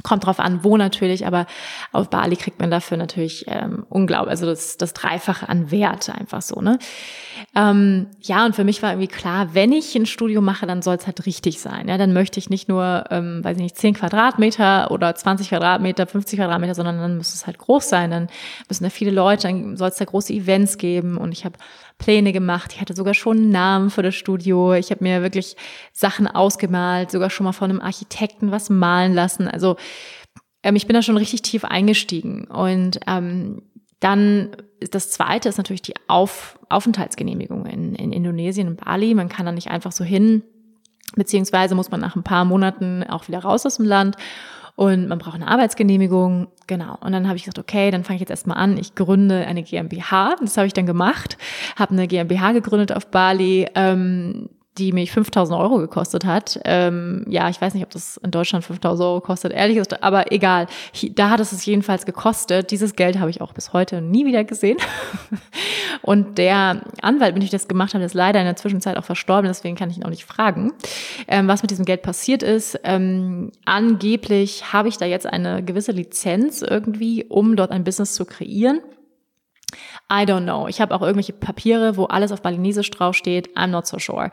Kommt drauf an, wo natürlich, aber auf Bali kriegt man dafür natürlich ähm, unglaublich, also das, das Dreifache an Wert einfach so, ne? Ähm, ja, und für mich war irgendwie klar, wenn ich ein Studio mache, dann soll es halt richtig sein. Ja, dann möchte ich nicht nur, ähm, weiß ich nicht, 10 Quadratmeter oder 20 Quadratmeter, 50 Quadratmeter, sondern dann muss es halt groß sein. Dann müssen da viele Leute, dann soll es da große Events geben und ich habe Pläne gemacht. Ich hatte sogar schon einen Namen für das Studio. Ich habe mir wirklich Sachen ausgemalt, sogar schon mal von einem Architekten was malen lassen. Also ähm, ich bin da schon richtig tief eingestiegen. Und ähm, dann ist das zweite ist natürlich die Auf Aufenthaltsgenehmigung in, in Indonesien und Bali. Man kann da nicht einfach so hin, beziehungsweise muss man nach ein paar Monaten auch wieder raus aus dem Land und man braucht eine Arbeitsgenehmigung. Genau. Und dann habe ich gesagt, okay, dann fange ich jetzt erstmal an. Ich gründe eine GmbH. Das habe ich dann gemacht. Habe eine GmbH gegründet auf Bali. Ähm, die mich 5000 Euro gekostet hat. Ähm, ja, ich weiß nicht, ob das in Deutschland 5000 Euro kostet, ehrlich gesagt, aber egal. Da hat es es jedenfalls gekostet. Dieses Geld habe ich auch bis heute nie wieder gesehen. Und der Anwalt, mit dem ich das gemacht habe, ist leider in der Zwischenzeit auch verstorben, deswegen kann ich ihn auch nicht fragen, ähm, was mit diesem Geld passiert ist. Ähm, angeblich habe ich da jetzt eine gewisse Lizenz irgendwie, um dort ein Business zu kreieren. I don't know. Ich habe auch irgendwelche Papiere, wo alles auf Balinesisch draufsteht. I'm not so sure.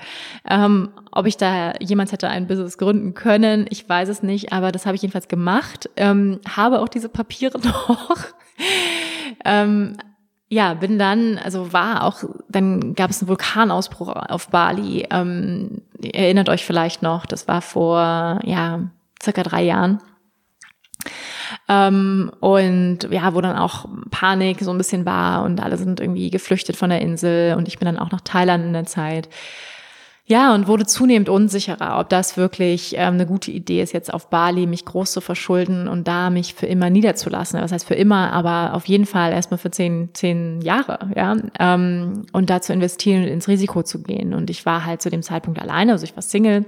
Ähm, ob ich da jemals hätte ein Business gründen können, ich weiß es nicht, aber das habe ich jedenfalls gemacht. Ähm, habe auch diese Papiere noch. ähm, ja, bin dann, also war auch, dann gab es einen Vulkanausbruch auf Bali. Ähm, erinnert euch vielleicht noch, das war vor, ja, circa drei Jahren. Ähm, und ja, wo dann auch Panik so ein bisschen war und alle sind irgendwie geflüchtet von der Insel und ich bin dann auch nach Thailand in der Zeit. Ja, und wurde zunehmend unsicherer, ob das wirklich ähm, eine gute Idee ist, jetzt auf Bali mich groß zu verschulden und da mich für immer niederzulassen. Das heißt für immer, aber auf jeden Fall erstmal für zehn, zehn Jahre, ja, ähm, und da zu investieren und ins Risiko zu gehen. Und ich war halt zu dem Zeitpunkt alleine, also ich war Single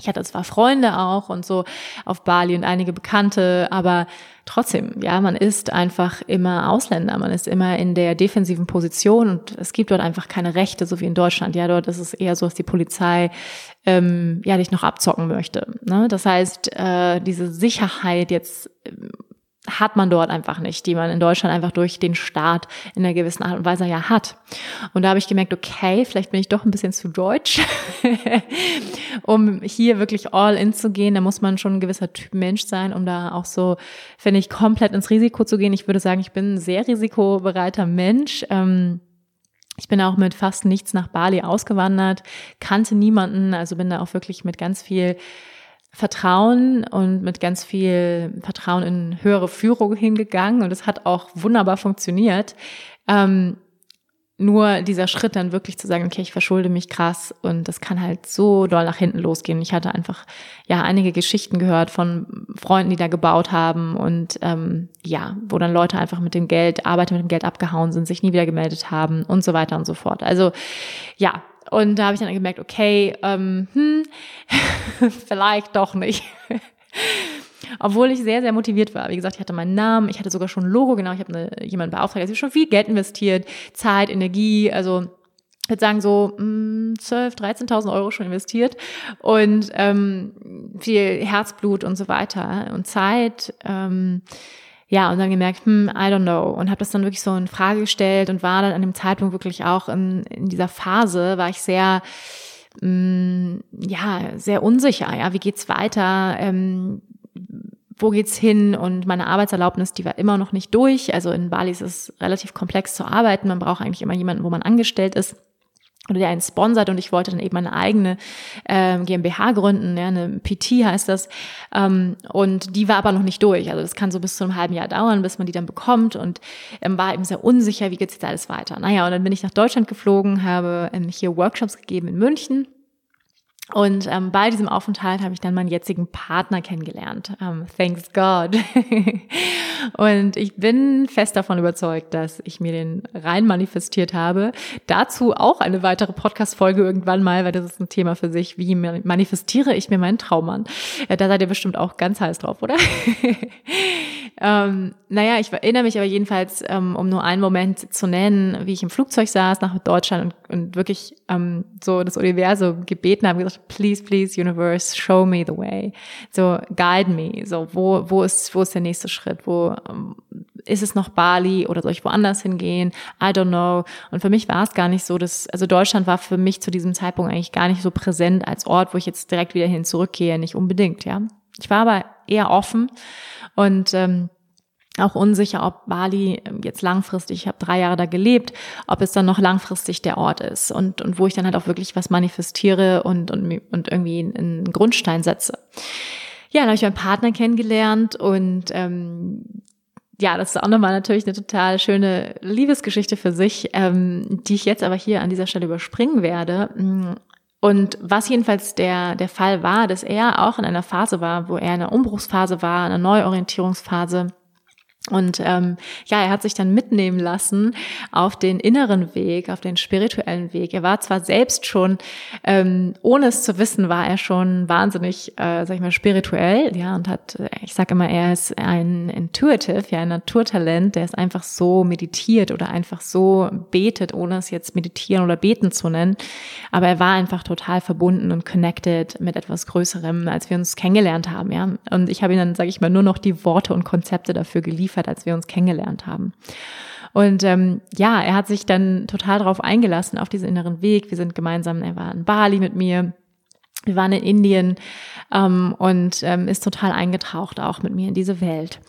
ich hatte zwar Freunde auch und so auf Bali und einige Bekannte, aber trotzdem, ja, man ist einfach immer Ausländer, man ist immer in der defensiven Position und es gibt dort einfach keine Rechte, so wie in Deutschland. Ja, dort ist es eher so, dass die Polizei ähm, ja dich noch abzocken möchte. Ne? Das heißt, äh, diese Sicherheit jetzt hat man dort einfach nicht, die man in Deutschland einfach durch den Staat in einer gewissen Art und Weise ja hat. Und da habe ich gemerkt, okay, vielleicht bin ich doch ein bisschen zu deutsch, um hier wirklich all in zu gehen. Da muss man schon ein gewisser Typ Mensch sein, um da auch so, finde ich, komplett ins Risiko zu gehen. Ich würde sagen, ich bin ein sehr risikobereiter Mensch. Ähm, ich bin auch mit fast nichts nach Bali ausgewandert, kannte niemanden, also bin da auch wirklich mit ganz viel Vertrauen und mit ganz viel Vertrauen in höhere Führung hingegangen und es hat auch wunderbar funktioniert. Ähm, nur dieser Schritt dann wirklich zu sagen, okay, ich verschulde mich krass und das kann halt so doll nach hinten losgehen. Ich hatte einfach ja einige Geschichten gehört von Freunden, die da gebaut haben und ähm, ja, wo dann Leute einfach mit dem Geld, Arbeiter mit dem Geld abgehauen sind, sich nie wieder gemeldet haben und so weiter und so fort. Also ja, und da habe ich dann gemerkt, okay, ähm, hm, vielleicht doch nicht. Obwohl ich sehr, sehr motiviert war. Wie gesagt, ich hatte meinen Namen, ich hatte sogar schon ein Logo, genau, ich habe eine, jemanden beauftragt, der hat schon viel Geld investiert, Zeit, Energie, also ich würde sagen so mh, 12, 13.000 Euro schon investiert und ähm, viel Herzblut und so weiter und Zeit. Ähm, ja, und dann gemerkt, hm, I don't know. Und habe das dann wirklich so in Frage gestellt und war dann an dem Zeitpunkt wirklich auch in, in dieser Phase, war ich sehr, mh, mm, ja, sehr unsicher. Ja, wie geht's weiter? Ähm, wo geht's hin? Und meine Arbeitserlaubnis, die war immer noch nicht durch. Also in Bali ist es relativ komplex zu arbeiten. Man braucht eigentlich immer jemanden, wo man angestellt ist oder der einen sponsert und ich wollte dann eben meine eigene ähm, GmbH gründen, ja, eine PT heißt das. Ähm, und die war aber noch nicht durch. Also das kann so bis zu einem halben Jahr dauern, bis man die dann bekommt und ähm, war eben sehr unsicher, wie geht's jetzt alles weiter. Naja, und dann bin ich nach Deutschland geflogen, habe ähm, hier Workshops gegeben in München und ähm, bei diesem Aufenthalt habe ich dann meinen jetzigen Partner kennengelernt. Ähm, thanks God. und ich bin fest davon überzeugt, dass ich mir den rein manifestiert habe. Dazu auch eine weitere Podcast-Folge irgendwann mal, weil das ist ein Thema für sich. Wie manifestiere ich mir meinen Traummann? Ja, da seid ihr bestimmt auch ganz heiß drauf, oder? ähm, naja, ich erinnere mich aber jedenfalls, ähm, um nur einen Moment zu nennen, wie ich im Flugzeug saß nach Deutschland und, und wirklich ähm, so das Universum gebeten habe, gesagt, please, please, Universe, show me the way. So, guide me. So, wo, wo ist, wo ist der nächste Schritt? Wo ähm, ist es noch Bali oder soll ich woanders hingehen? I don't know. Und für mich war es gar nicht so, dass, also Deutschland war für mich zu diesem Zeitpunkt eigentlich gar nicht so präsent als Ort, wo ich jetzt direkt wieder hin zurückgehe, nicht unbedingt, ja. Ich war aber eher offen und ähm, auch unsicher, ob Bali ähm, jetzt langfristig, ich habe drei Jahre da gelebt, ob es dann noch langfristig der Ort ist und, und wo ich dann halt auch wirklich was manifestiere und, und, und irgendwie einen Grundstein setze. Ja, dann habe ich meinen Partner kennengelernt und ähm, ja, das ist auch nochmal natürlich eine total schöne Liebesgeschichte für sich, ähm, die ich jetzt aber hier an dieser Stelle überspringen werde. Und was jedenfalls der, der Fall war, dass er auch in einer Phase war, wo er in einer Umbruchsphase war, einer Neuorientierungsphase, und ähm, ja, er hat sich dann mitnehmen lassen auf den inneren Weg, auf den spirituellen Weg. Er war zwar selbst schon, ähm, ohne es zu wissen, war er schon wahnsinnig, äh, sag ich mal, spirituell, ja, und hat, ich sage immer, er ist ein Intuitive, ja, ein Naturtalent, der ist einfach so meditiert oder einfach so betet, ohne es jetzt meditieren oder beten zu nennen. Aber er war einfach total verbunden und connected mit etwas Größerem, als wir uns kennengelernt haben, ja. Und ich habe ihm dann, sage ich mal, nur noch die Worte und Konzepte dafür geliefert hat, als wir uns kennengelernt haben. Und ähm, ja, er hat sich dann total darauf eingelassen, auf diesen inneren Weg. Wir sind gemeinsam, er war in Bali mit mir, wir waren in Indien ähm, und ähm, ist total eingetaucht auch mit mir in diese Welt.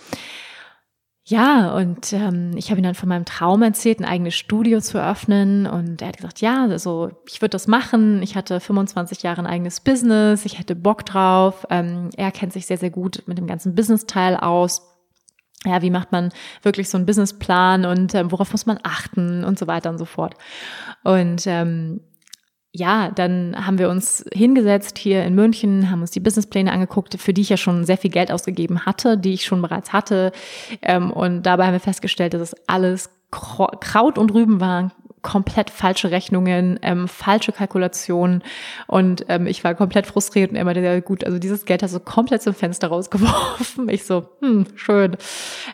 Ja, und ähm, ich habe ihm dann von meinem Traum erzählt, ein eigenes Studio zu eröffnen. Und er hat gesagt, ja, also ich würde das machen. Ich hatte 25 Jahre ein eigenes Business, ich hätte Bock drauf. Ähm, er kennt sich sehr, sehr gut mit dem ganzen Business-Teil aus ja, wie macht man wirklich so einen Businessplan und ähm, worauf muss man achten und so weiter und so fort. Und ähm, ja, dann haben wir uns hingesetzt hier in München, haben uns die Businesspläne angeguckt, für die ich ja schon sehr viel Geld ausgegeben hatte, die ich schon bereits hatte. Ähm, und dabei haben wir festgestellt, dass es alles Kraut und Rüben waren, komplett falsche Rechnungen, ähm, falsche Kalkulationen und ähm, ich war komplett frustriert und er meinte, ja gut, also dieses Geld hast du komplett zum Fenster rausgeworfen. Ich so, hm, schön.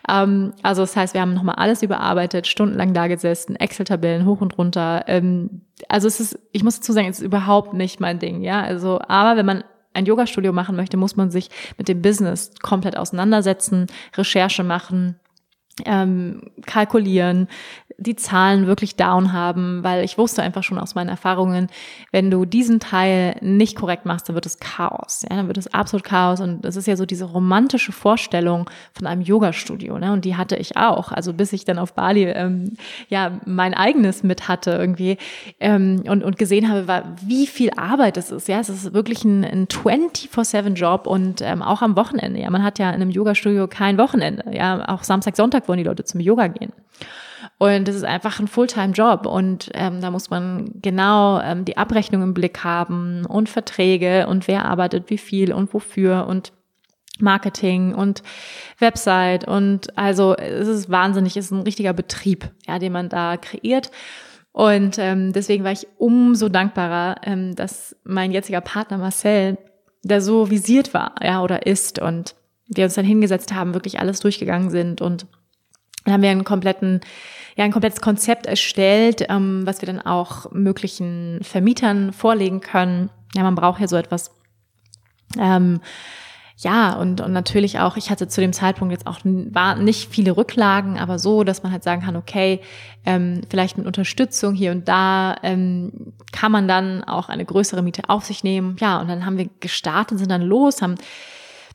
Ähm, also das heißt, wir haben nochmal alles überarbeitet, stundenlang da gesessen, Excel-Tabellen hoch und runter. Ähm, also es ist, ich muss dazu sagen, es ist überhaupt nicht mein Ding, ja. Also, aber wenn man ein Yoga-Studio machen möchte, muss man sich mit dem Business komplett auseinandersetzen, Recherche machen, ähm, kalkulieren, die Zahlen wirklich down haben, weil ich wusste einfach schon aus meinen Erfahrungen, wenn du diesen Teil nicht korrekt machst, dann wird es Chaos. Ja, dann wird es absolut Chaos. Und das ist ja so diese romantische Vorstellung von einem Yoga-Studio. Ne? Und die hatte ich auch. Also bis ich dann auf Bali ähm, ja mein eigenes mit hatte irgendwie ähm, und, und gesehen habe, war, wie viel Arbeit es ist. Ja, es ist wirklich ein, ein 24-7-Job und ähm, auch am Wochenende. Ja, man hat ja in einem Yoga-Studio kein Wochenende. Ja, auch Samstag, Sonntag wollen die Leute zum Yoga gehen. Und das ist einfach ein Fulltime-Job und ähm, da muss man genau ähm, die Abrechnung im Blick haben und Verträge und wer arbeitet wie viel und wofür und Marketing und Website. Und also es ist wahnsinnig, es ist ein richtiger Betrieb, ja, den man da kreiert. Und ähm, deswegen war ich umso dankbarer, ähm, dass mein jetziger Partner Marcel da so visiert war, ja, oder ist und wir uns dann hingesetzt haben, wirklich alles durchgegangen sind. Und dann haben wir einen kompletten, ja, ein komplettes Konzept erstellt, ähm, was wir dann auch möglichen Vermietern vorlegen können. Ja, man braucht ja so etwas. Ähm, ja, und, und natürlich auch, ich hatte zu dem Zeitpunkt jetzt auch war nicht viele Rücklagen, aber so, dass man halt sagen kann, okay, ähm, vielleicht mit Unterstützung hier und da ähm, kann man dann auch eine größere Miete auf sich nehmen. Ja, und dann haben wir gestartet, sind dann los, haben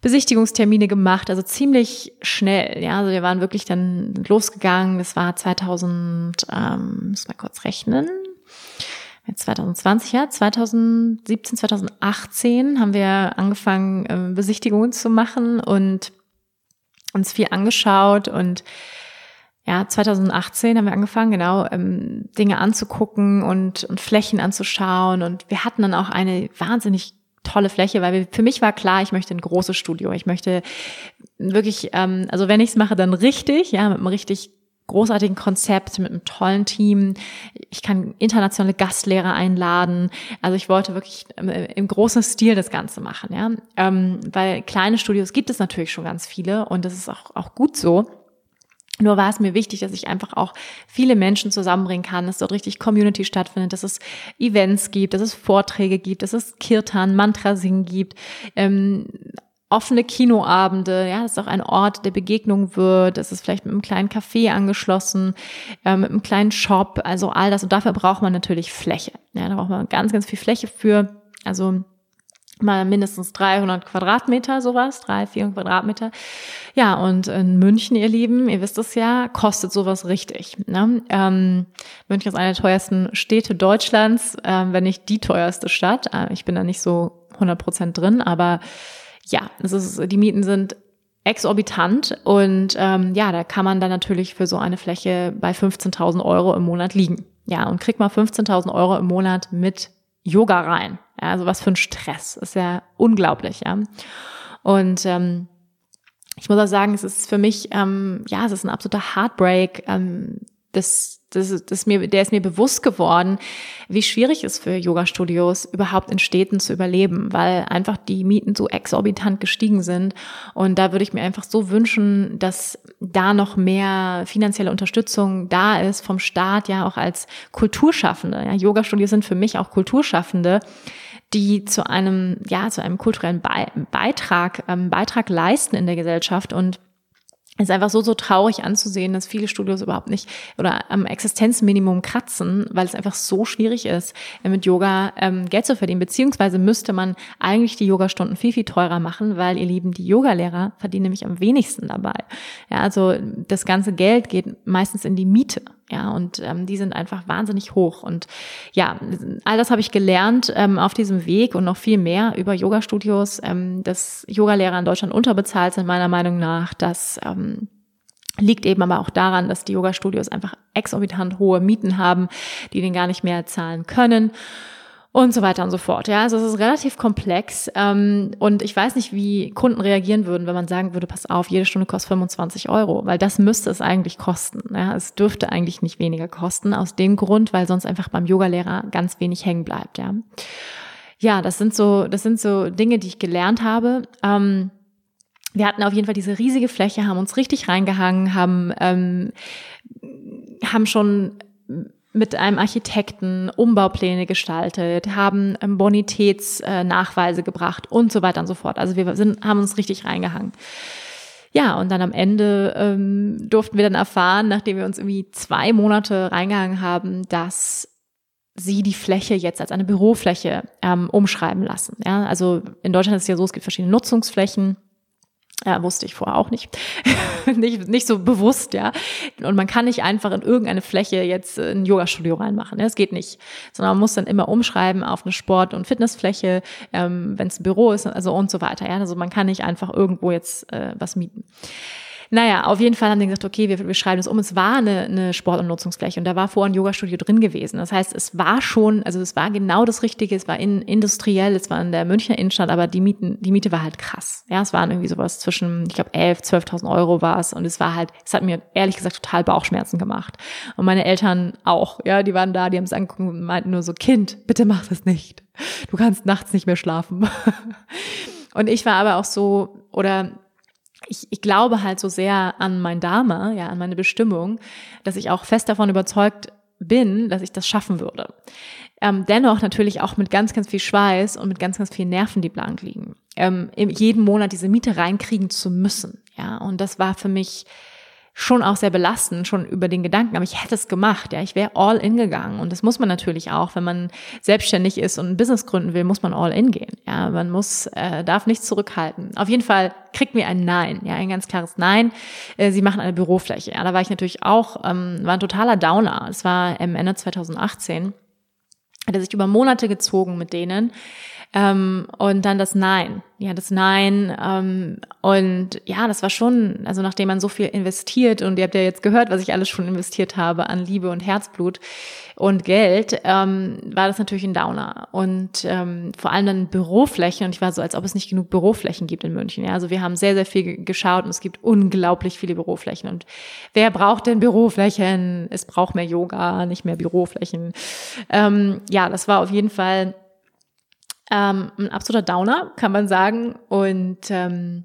Besichtigungstermine gemacht, also ziemlich schnell. Ja, also wir waren wirklich dann losgegangen. Das war 2000, ähm, muss mal kurz rechnen. 2020, ja, 2017, 2018 haben wir angefangen, ähm, Besichtigungen zu machen und uns viel angeschaut und ja, 2018 haben wir angefangen, genau, ähm, Dinge anzugucken und, und Flächen anzuschauen. Und wir hatten dann auch eine wahnsinnig tolle Fläche, weil für mich war klar, ich möchte ein großes Studio. Ich möchte wirklich, ähm, also wenn ich es mache, dann richtig, ja, mit einem richtig großartigen Konzept, mit einem tollen Team. Ich kann internationale Gastlehrer einladen. Also ich wollte wirklich äh, im großen Stil das Ganze machen, ja. Ähm, weil kleine Studios gibt es natürlich schon ganz viele und das ist auch, auch gut so. Nur war es mir wichtig, dass ich einfach auch viele Menschen zusammenbringen kann, dass dort richtig Community stattfindet, dass es Events gibt, dass es Vorträge gibt, dass es Kirtan, Mantra singen gibt, ähm, offene Kinoabende, ja, dass es auch ein Ort der Begegnung wird, dass es vielleicht mit einem kleinen Café angeschlossen, äh, mit einem kleinen Shop, also all das. Und dafür braucht man natürlich Fläche. Ja, da braucht man ganz, ganz viel Fläche für. Also mal mindestens 300 Quadratmeter, sowas, drei, 400 Quadratmeter. Ja, und in München, ihr Lieben, ihr wisst es ja, kostet sowas richtig. Ne? Ähm, München ist eine der teuersten Städte Deutschlands, äh, wenn nicht die teuerste Stadt. Äh, ich bin da nicht so 100 Prozent drin, aber ja, es ist, die Mieten sind exorbitant und ähm, ja, da kann man dann natürlich für so eine Fläche bei 15.000 Euro im Monat liegen. Ja, und kriegt mal 15.000 Euro im Monat mit Yoga rein. Ja, also was für ein Stress. Ist ja unglaublich, ja. Und ähm, ich muss auch sagen, es ist für mich, ähm, ja, es ist ein absoluter Heartbreak, ähm, das das, das mir, der ist mir bewusst geworden, wie schwierig es für Yoga-Studios überhaupt in Städten zu überleben, weil einfach die Mieten so exorbitant gestiegen sind. Und da würde ich mir einfach so wünschen, dass da noch mehr finanzielle Unterstützung da ist vom Staat, ja auch als Kulturschaffende. Ja, Yoga-Studios sind für mich auch Kulturschaffende die zu einem, ja, zu einem kulturellen Beitrag, ähm, Beitrag leisten in der Gesellschaft und es ist einfach so, so traurig anzusehen, dass viele Studios überhaupt nicht oder am Existenzminimum kratzen, weil es einfach so schwierig ist, äh, mit Yoga ähm, Geld zu verdienen. Beziehungsweise müsste man eigentlich die Yogastunden viel, viel teurer machen, weil ihr Lieben, die Yogalehrer verdienen nämlich am wenigsten dabei. Ja, also das ganze Geld geht meistens in die Miete. Ja, und ähm, die sind einfach wahnsinnig hoch. Und ja, all das habe ich gelernt ähm, auf diesem Weg und noch viel mehr über Yoga-Studios, ähm, dass Yogalehrer in Deutschland unterbezahlt sind, meiner Meinung nach, dass ähm, Liegt eben aber auch daran, dass die Yoga-Studios einfach exorbitant hohe Mieten haben, die den gar nicht mehr zahlen können und so weiter und so fort. Ja, also es ist relativ komplex ähm, und ich weiß nicht, wie Kunden reagieren würden, wenn man sagen würde, pass auf, jede Stunde kostet 25 Euro, weil das müsste es eigentlich kosten. Ja, es dürfte eigentlich nicht weniger kosten aus dem Grund, weil sonst einfach beim Yogalehrer ganz wenig hängen bleibt. Ja, ja, das sind so, das sind so Dinge, die ich gelernt habe. Ähm, wir hatten auf jeden Fall diese riesige Fläche, haben uns richtig reingehangen, haben ähm, haben schon mit einem Architekten Umbaupläne gestaltet, haben ähm, Bonitätsnachweise gebracht und so weiter und so fort. Also wir sind, haben uns richtig reingehangen. Ja, und dann am Ende ähm, durften wir dann erfahren, nachdem wir uns irgendwie zwei Monate reingehangen haben, dass sie die Fläche jetzt als eine Bürofläche ähm, umschreiben lassen. Ja, also in Deutschland ist es ja so, es gibt verschiedene Nutzungsflächen. Ja, wusste ich vorher auch nicht. nicht. Nicht so bewusst, ja. Und man kann nicht einfach in irgendeine Fläche jetzt ein Yoga-Studio reinmachen. Ja, das geht nicht. Sondern man muss dann immer umschreiben auf eine Sport- und Fitnessfläche, ähm, wenn es ein Büro ist, also und so weiter. Ja, also man kann nicht einfach irgendwo jetzt äh, was mieten. Naja, auf jeden Fall haben die gesagt, okay, wir, wir schreiben das um. Es war eine, eine Sport- und Nutzungsfläche und da war vorher ein Yogastudio drin gewesen. Das heißt, es war schon, also es war genau das Richtige, es war in, industriell, es war in der Münchner Innenstadt, aber die Mieten, die Miete war halt krass. Ja, es waren irgendwie sowas zwischen, ich glaube, 11, 12.000 Euro war es und es war halt, es hat mir ehrlich gesagt total Bauchschmerzen gemacht. Und meine Eltern auch, ja, die waren da, die haben es angeguckt und meinten nur so, Kind, bitte mach das nicht. Du kannst nachts nicht mehr schlafen. Und ich war aber auch so, oder ich, ich glaube halt so sehr an mein Dharma, ja, an meine Bestimmung, dass ich auch fest davon überzeugt bin, dass ich das schaffen würde. Ähm, dennoch natürlich auch mit ganz, ganz viel Schweiß und mit ganz, ganz vielen Nerven, die blank liegen. Ähm, jeden Monat diese Miete reinkriegen zu müssen. Ja, und das war für mich schon auch sehr belastend, schon über den Gedanken, aber ich hätte es gemacht, ja, ich wäre all in gegangen und das muss man natürlich auch, wenn man selbstständig ist und ein Business gründen will, muss man all in gehen, ja, man muss, äh, darf nichts zurückhalten. Auf jeden Fall kriegt mir ein Nein, ja, ein ganz klares Nein. Äh, sie machen eine Bürofläche, ja, da war ich natürlich auch, ähm, war ein totaler Downer. Es war im Ende 2018, hat er sich über Monate gezogen mit denen Ähm, und dann das Nein. Ja, das Nein. Ähm, und ja, das war schon, also nachdem man so viel investiert und ihr habt ja jetzt gehört, was ich alles schon investiert habe an Liebe und Herzblut und Geld, ähm, war das natürlich ein Downer. Und ähm, vor allem dann Büroflächen. Und ich war so, als ob es nicht genug Büroflächen gibt in München. Ja, also wir haben sehr, sehr viel geschaut und es gibt unglaublich viele Büroflächen. Und wer braucht denn Büroflächen? Es braucht mehr Yoga, nicht mehr Büroflächen. Ähm, ja, das war auf jeden Fall ähm, ein absoluter Downer, kann man sagen. Und ähm,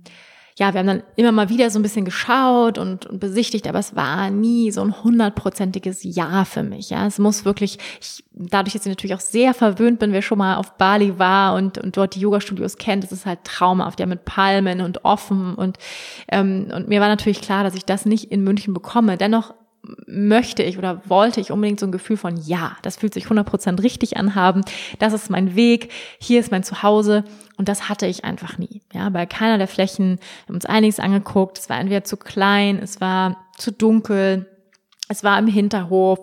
ja, wir haben dann immer mal wieder so ein bisschen geschaut und, und besichtigt, aber es war nie so ein hundertprozentiges Ja für mich. Ja, es muss wirklich, ich, dadurch, dass ich natürlich auch sehr verwöhnt bin, wer schon mal auf Bali war und, und dort die Yoga-Studios kennt, das ist halt traumhaft, ja, mit Palmen und offen und, ähm, und mir war natürlich klar, dass ich das nicht in München bekomme. Dennoch möchte ich oder wollte ich unbedingt so ein Gefühl von, ja, das fühlt sich 100% richtig anhaben, das ist mein Weg, hier ist mein Zuhause. Und das hatte ich einfach nie. Ja, bei keiner der Flächen, wir haben uns einiges angeguckt, es war entweder zu klein, es war zu dunkel, es war im Hinterhof,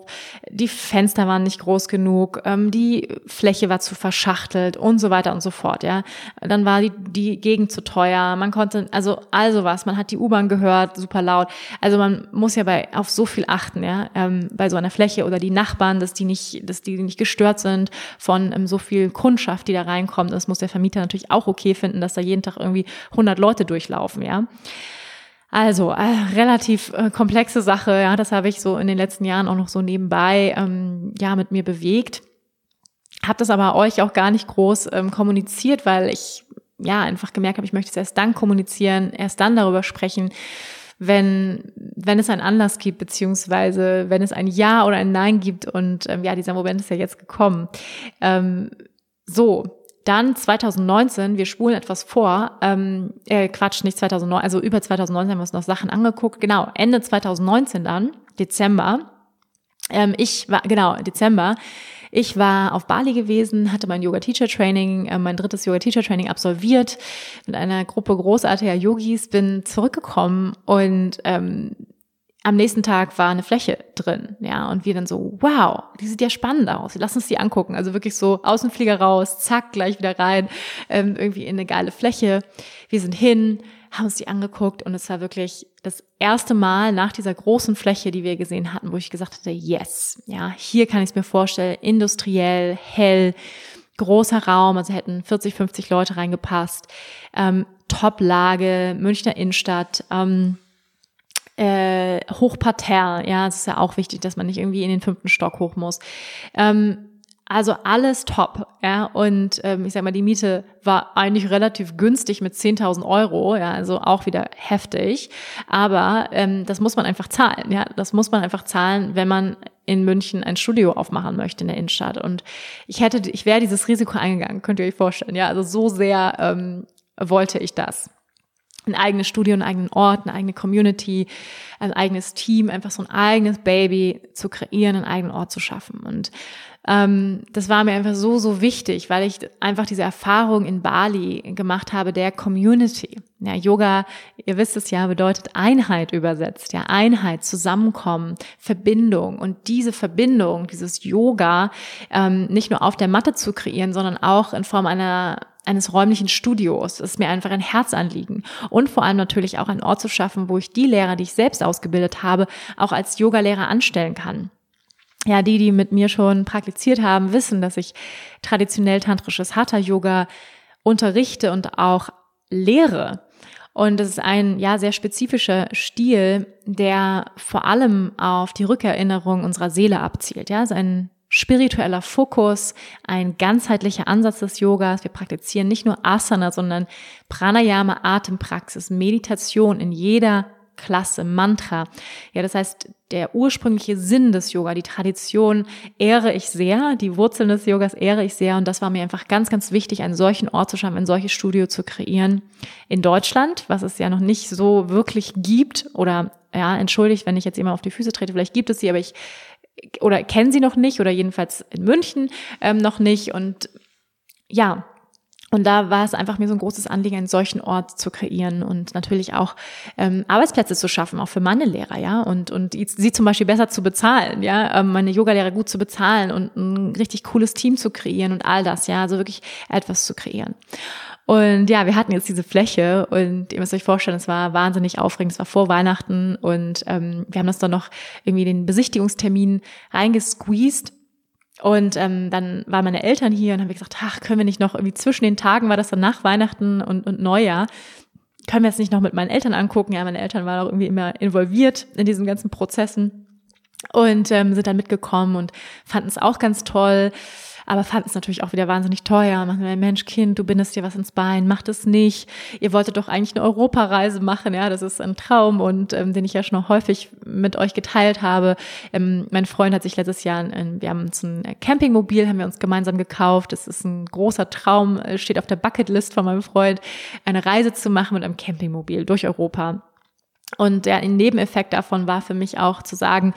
die Fenster waren nicht groß genug, ähm, die Fläche war zu verschachtelt und so weiter und so fort, ja. Dann war die, die Gegend zu teuer, man konnte, also, also was, man hat die U-Bahn gehört, super laut. Also man muss ja bei, auf so viel achten, ja, ähm, bei so einer Fläche oder die Nachbarn, dass die nicht, dass die nicht gestört sind von ähm, so viel Kundschaft, die da reinkommt. Das muss der Vermieter natürlich auch okay finden, dass da jeden Tag irgendwie 100 Leute durchlaufen, ja. Also äh, relativ äh, komplexe Sache, ja, das habe ich so in den letzten Jahren auch noch so nebenbei ähm, ja mit mir bewegt. Habe das aber euch auch gar nicht groß ähm, kommuniziert, weil ich ja einfach gemerkt habe, ich möchte es erst dann kommunizieren, erst dann darüber sprechen, wenn wenn es einen Anlass gibt beziehungsweise wenn es ein Ja oder ein Nein gibt und ähm, ja dieser Moment ist ja jetzt gekommen. Ähm, so dann 2019, wir spulen etwas vor, ähm, äh, Quatsch, nicht 2009, also über 2019 haben wir uns noch Sachen angeguckt. Genau, Ende 2019 dann, Dezember. Ähm, ich war, genau, Dezember. Ich war auf Bali gewesen, hatte mein Yoga-Teacher-Training, äh, mein drittes Yoga-Teacher-Training absolviert mit einer Gruppe großartiger Yogis, bin zurückgekommen und ähm, am nächsten Tag war eine Fläche drin, ja, und wir dann so, wow, die sieht ja spannend aus, lass uns die angucken. Also wirklich so Außenflieger raus, zack, gleich wieder rein, ähm, irgendwie in eine geile Fläche. Wir sind hin, haben uns die angeguckt und es war wirklich das erste Mal nach dieser großen Fläche, die wir gesehen hatten, wo ich gesagt hatte, yes, ja, hier kann ich es mir vorstellen, industriell, hell, großer Raum, also hätten 40, 50 Leute reingepasst, ähm, Top-Lage, Münchner Innenstadt, ähm, äh, Hochparterre, ja, es ist ja auch wichtig, dass man nicht irgendwie in den fünften Stock hoch muss. Ähm, also alles top, ja. Und ähm, ich sag mal, die Miete war eigentlich relativ günstig mit 10.000 Euro, ja, also auch wieder heftig. Aber ähm, das muss man einfach zahlen, ja. Das muss man einfach zahlen, wenn man in München ein Studio aufmachen möchte in der Innenstadt. Und ich hätte, ich wäre dieses Risiko eingegangen, könnt ihr euch vorstellen, ja. Also so sehr ähm, wollte ich das ein eigenes Studio, einen eigenen Ort, eine eigene Community, ein eigenes Team, einfach so ein eigenes Baby zu kreieren, einen eigenen Ort zu schaffen. Und ähm, das war mir einfach so, so wichtig, weil ich einfach diese Erfahrung in Bali gemacht habe der Community. Ja, Yoga, ihr wisst es ja, bedeutet Einheit übersetzt. Ja, Einheit, Zusammenkommen, Verbindung. Und diese Verbindung, dieses Yoga, ähm, nicht nur auf der Matte zu kreieren, sondern auch in Form einer eines räumlichen Studios. Das ist mir einfach ein Herzanliegen. Und vor allem natürlich auch einen Ort zu schaffen, wo ich die Lehrer, die ich selbst ausgebildet habe, auch als Yogalehrer anstellen kann ja, die, die mit mir schon praktiziert haben, wissen, dass ich traditionell tantrisches Hatha-Yoga unterrichte und auch lehre. Und es ist ein, ja, sehr spezifischer Stil, der vor allem auf die Rückerinnerung unserer Seele abzielt. Ja, es ist ein spiritueller Fokus, ein ganzheitlicher Ansatz des Yogas. Wir praktizieren nicht nur Asana, sondern Pranayama, Atempraxis, Meditation in jeder Klasse, Mantra. Ja, das heißt, der ursprüngliche Sinn des Yoga, die Tradition ehre ich sehr, die Wurzeln des Yogas ehre ich sehr und das war mir einfach ganz, ganz wichtig, einen solchen Ort zu schaffen, ein solches Studio zu kreieren in Deutschland, was es ja noch nicht so wirklich gibt oder ja, entschuldigt, wenn ich jetzt immer auf die Füße trete, vielleicht gibt es sie, aber ich oder kennen sie noch nicht oder jedenfalls in München ähm, noch nicht. Und ja, Und da war es einfach mir so ein großes Anliegen, einen solchen Ort zu kreieren und natürlich auch ähm, Arbeitsplätze zu schaffen, auch für meine Lehrer, ja, und und sie zum Beispiel besser zu bezahlen, ja, ähm, meine Yogalehrer gut zu bezahlen und ein richtig cooles Team zu kreieren und all das, ja, also wirklich etwas zu kreieren. Und ja, wir hatten jetzt diese Fläche und ihr müsst euch vorstellen, es war wahnsinnig aufregend, es war vor Weihnachten und ähm, wir haben das dann noch irgendwie den Besichtigungstermin reingesqueezed und ähm, dann waren meine Eltern hier und haben gesagt, ach, können wir nicht noch irgendwie zwischen den Tagen, war das dann nach Weihnachten und, und Neujahr, können wir jetzt nicht noch mit meinen Eltern angucken? Ja, meine Eltern waren auch irgendwie immer involviert in diesen ganzen Prozessen und ähm, sind dann mitgekommen und fanden es auch ganz toll aber fanden es natürlich auch wieder wahnsinnig teuer. Machen wir, Mensch, Kind, du bindest dir was ins Bein, mach das nicht. Ihr wolltet doch eigentlich eine Europareise machen, ja, das ist ein Traum und ähm, den ich ja schon häufig mit euch geteilt habe. Ähm, mein Freund hat sich letztes Jahr, ein, wir haben uns ein Campingmobil, haben wir uns gemeinsam gekauft. Das ist ein großer Traum, äh, steht auf der Bucketlist von meinem Freund, eine Reise zu machen mit einem Campingmobil durch Europa. Und der Nebeneffekt davon war für mich auch zu sagen,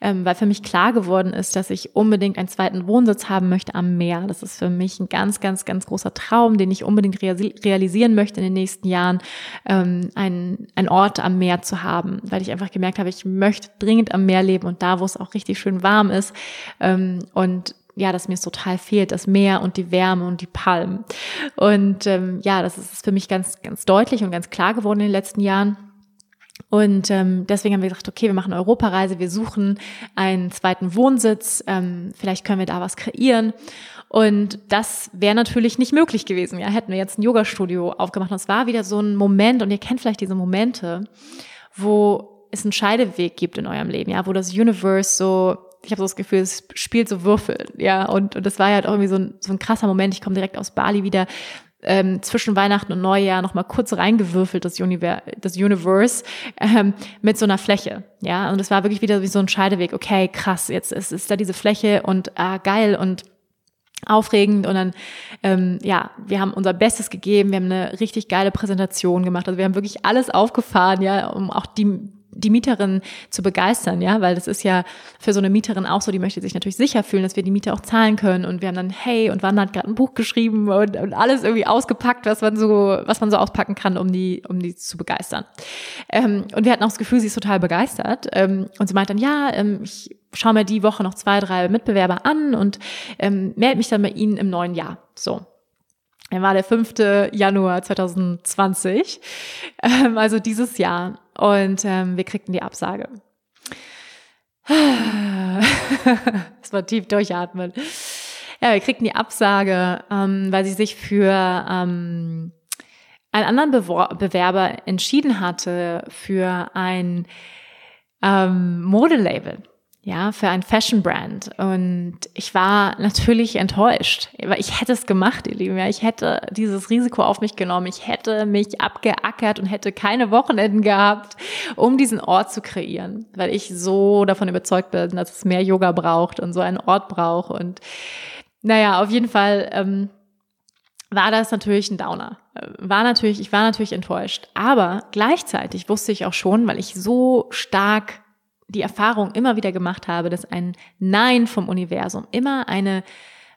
ähm, weil für mich klar geworden ist, dass ich unbedingt einen zweiten Wohnsitz haben möchte am Meer. Das ist für mich ein ganz, ganz, ganz großer Traum, den ich unbedingt realisieren möchte in den nächsten Jahren, ähm, einen, einen Ort am Meer zu haben, weil ich einfach gemerkt habe, ich möchte dringend am Meer leben und da, wo es auch richtig schön warm ist. Ähm, und ja, dass mir es total fehlt, das Meer und die Wärme und die Palmen. Und ähm, ja, das ist für mich ganz, ganz deutlich und ganz klar geworden in den letzten Jahren. Und ähm, deswegen haben wir gesagt, okay, wir machen eine Europareise, wir suchen einen zweiten Wohnsitz, ähm, vielleicht können wir da was kreieren. Und das wäre natürlich nicht möglich gewesen. Ja, hätten wir jetzt ein Yoga-Studio aufgemacht. Und es war wieder so ein Moment, und ihr kennt vielleicht diese Momente, wo es einen Scheideweg gibt in eurem Leben, ja, wo das Universe so ich habe so das Gefühl, es spielt so Würfel, ja, und, und das war ja halt irgendwie so ein, so ein krasser Moment. Ich komme direkt aus Bali wieder, ähm, zwischen Weihnachten und Neujahr noch mal kurz reingewürfelt, das, Univer das Universe, ähm, mit so einer Fläche. Ja, und es war wirklich wieder wie so ein Scheideweg. Okay, krass, jetzt ist, ist da diese Fläche und ah, geil und aufregend und dann ähm, ja wir haben unser Bestes gegeben wir haben eine richtig geile Präsentation gemacht also wir haben wirklich alles aufgefahren ja um auch die die Mieterin zu begeistern, ja, weil das ist ja für so eine Mieterin auch so, die möchte sich natürlich sicher fühlen, dass wir die Miete auch zahlen können und wir haben dann, hey, und Wanda hat gerade ein Buch geschrieben und, und alles irgendwie ausgepackt, was man so, was man so auspacken kann, um die, um die zu begeistern. Ähm, und wir hatten auch das Gefühl, sie ist total begeistert ähm, und sie meint dann, ja, ähm, ich schaue mir die Woche noch zwei, drei Mitbewerber an und ähm, melde mich dann bei Ihnen im neuen Jahr. So. Dann war der 5. Januar 2020, ähm, also dieses Jahr. Und ähm, wir kriegten die Absage. das war tief durchatmen. Ja, wir kriegten die Absage, ähm, weil sie sich für ähm, einen anderen Bewor Bewerber entschieden hatte für ein ähm, Modelabel ja, für ein Fashion Brand. Und ich war natürlich enttäuscht, weil ich hätte es gemacht, ihr Lieben. Ja, ich hätte dieses Risiko auf mich genommen. Ich hätte mich abgeackert und hätte keine Wochenenden gehabt, um diesen Ort zu kreieren, weil ich so davon überzeugt bin, dass es mehr Yoga braucht und so einen Ort braucht. Und naja, auf jeden Fall ähm, war das natürlich ein Downer. War natürlich, ich war natürlich enttäuscht. Aber gleichzeitig wusste ich auch schon, weil ich so stark die Erfahrung immer wieder gemacht habe, dass ein Nein vom Universum immer eine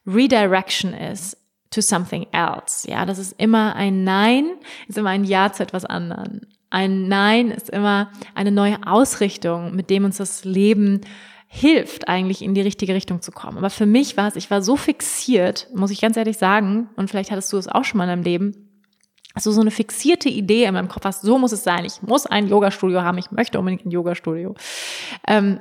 Redirection ist to something else. Ja, das ist immer ein Nein, ist immer ein Ja zu etwas anderem. Ein Nein ist immer eine neue Ausrichtung, mit dem uns das Leben hilft, eigentlich in die richtige Richtung zu kommen. Aber für mich war es, ich war so fixiert, muss ich ganz ehrlich sagen, und vielleicht hattest du es auch schon mal in deinem Leben, also so eine fixierte Idee in meinem Kopf hast, so muss es sein, ich muss ein Yoga-Studio haben, ich möchte unbedingt ein Yoga-Studio. Ähm,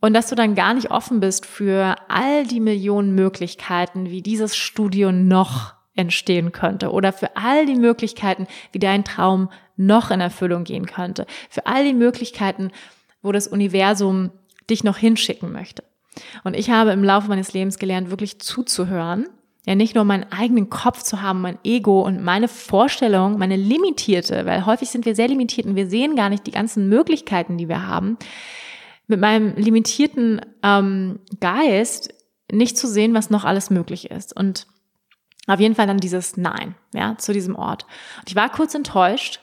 und dass du dann gar nicht offen bist für all die Millionen Möglichkeiten, wie dieses Studio noch entstehen könnte oder für all die Möglichkeiten, wie dein Traum noch in Erfüllung gehen könnte, für all die Möglichkeiten, wo das Universum dich noch hinschicken möchte. Und ich habe im Laufe meines Lebens gelernt, wirklich zuzuhören ja, nicht nur meinen eigenen Kopf zu haben, mein Ego und meine Vorstellung, meine limitierte, weil häufig sind wir sehr limitiert und wir sehen gar nicht die ganzen Möglichkeiten, die wir haben. Mit meinem limitierten ähm, Geist nicht zu sehen, was noch alles möglich ist. Und auf jeden Fall dann dieses Nein, ja, zu diesem Ort. Und ich war kurz enttäuscht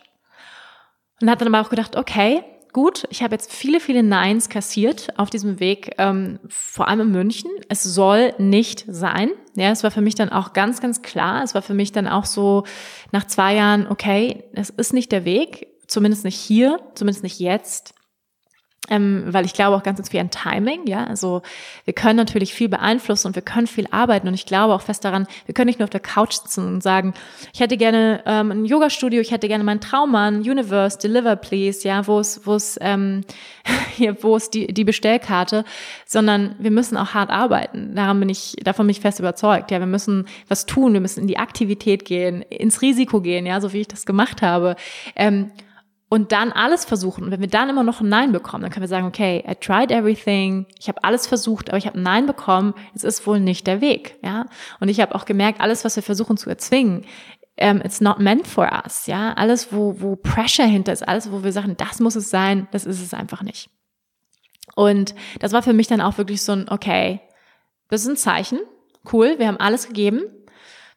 und hatte dann aber auch gedacht, okay, gut, ich habe jetzt viele, viele Neins kassiert auf diesem Weg, ähm, vor allem in München. Es soll nicht sein. Ja, es war für mich dann auch ganz, ganz klar. Es war für mich dann auch so nach zwei Jahren, okay, es ist nicht der Weg, zumindest nicht hier, zumindest nicht jetzt ähm, weil ich glaube auch ganz, ganz viel an Timing, ja. Also wir können natürlich viel beeinflussen und wir können viel arbeiten und ich glaube auch fest daran, wir können nicht nur auf der Couch sitzen und sagen, ich hätte gerne ähm, ein Yoga-Studio, ich hätte gerne meinen Traummann, Universe, Deliver Please, ja, wo es, wo es, ähm, hier, wo es die, die Bestellkarte, sondern wir müssen auch hart arbeiten. Daran bin ich, davon bin ich fest überzeugt. Ja, wir müssen was tun, wir müssen in die Aktivität gehen, ins Risiko gehen, ja, so wie ich das gemacht habe. Ähm, und dann alles versuchen. Und wenn wir dann immer noch ein Nein bekommen, dann können wir sagen, okay, I tried everything, ich habe alles versucht, aber ich habe ein Nein bekommen, es ist wohl nicht der Weg. Ja? Und ich habe auch gemerkt, alles, was wir versuchen zu erzwingen, um, it's not meant for us. Ja, alles, wo, wo Pressure hinter ist, alles, wo wir sagen, das muss es sein, das ist es einfach nicht. Und das war für mich dann auch wirklich so ein, okay, das ist ein Zeichen, cool, wir haben alles gegeben,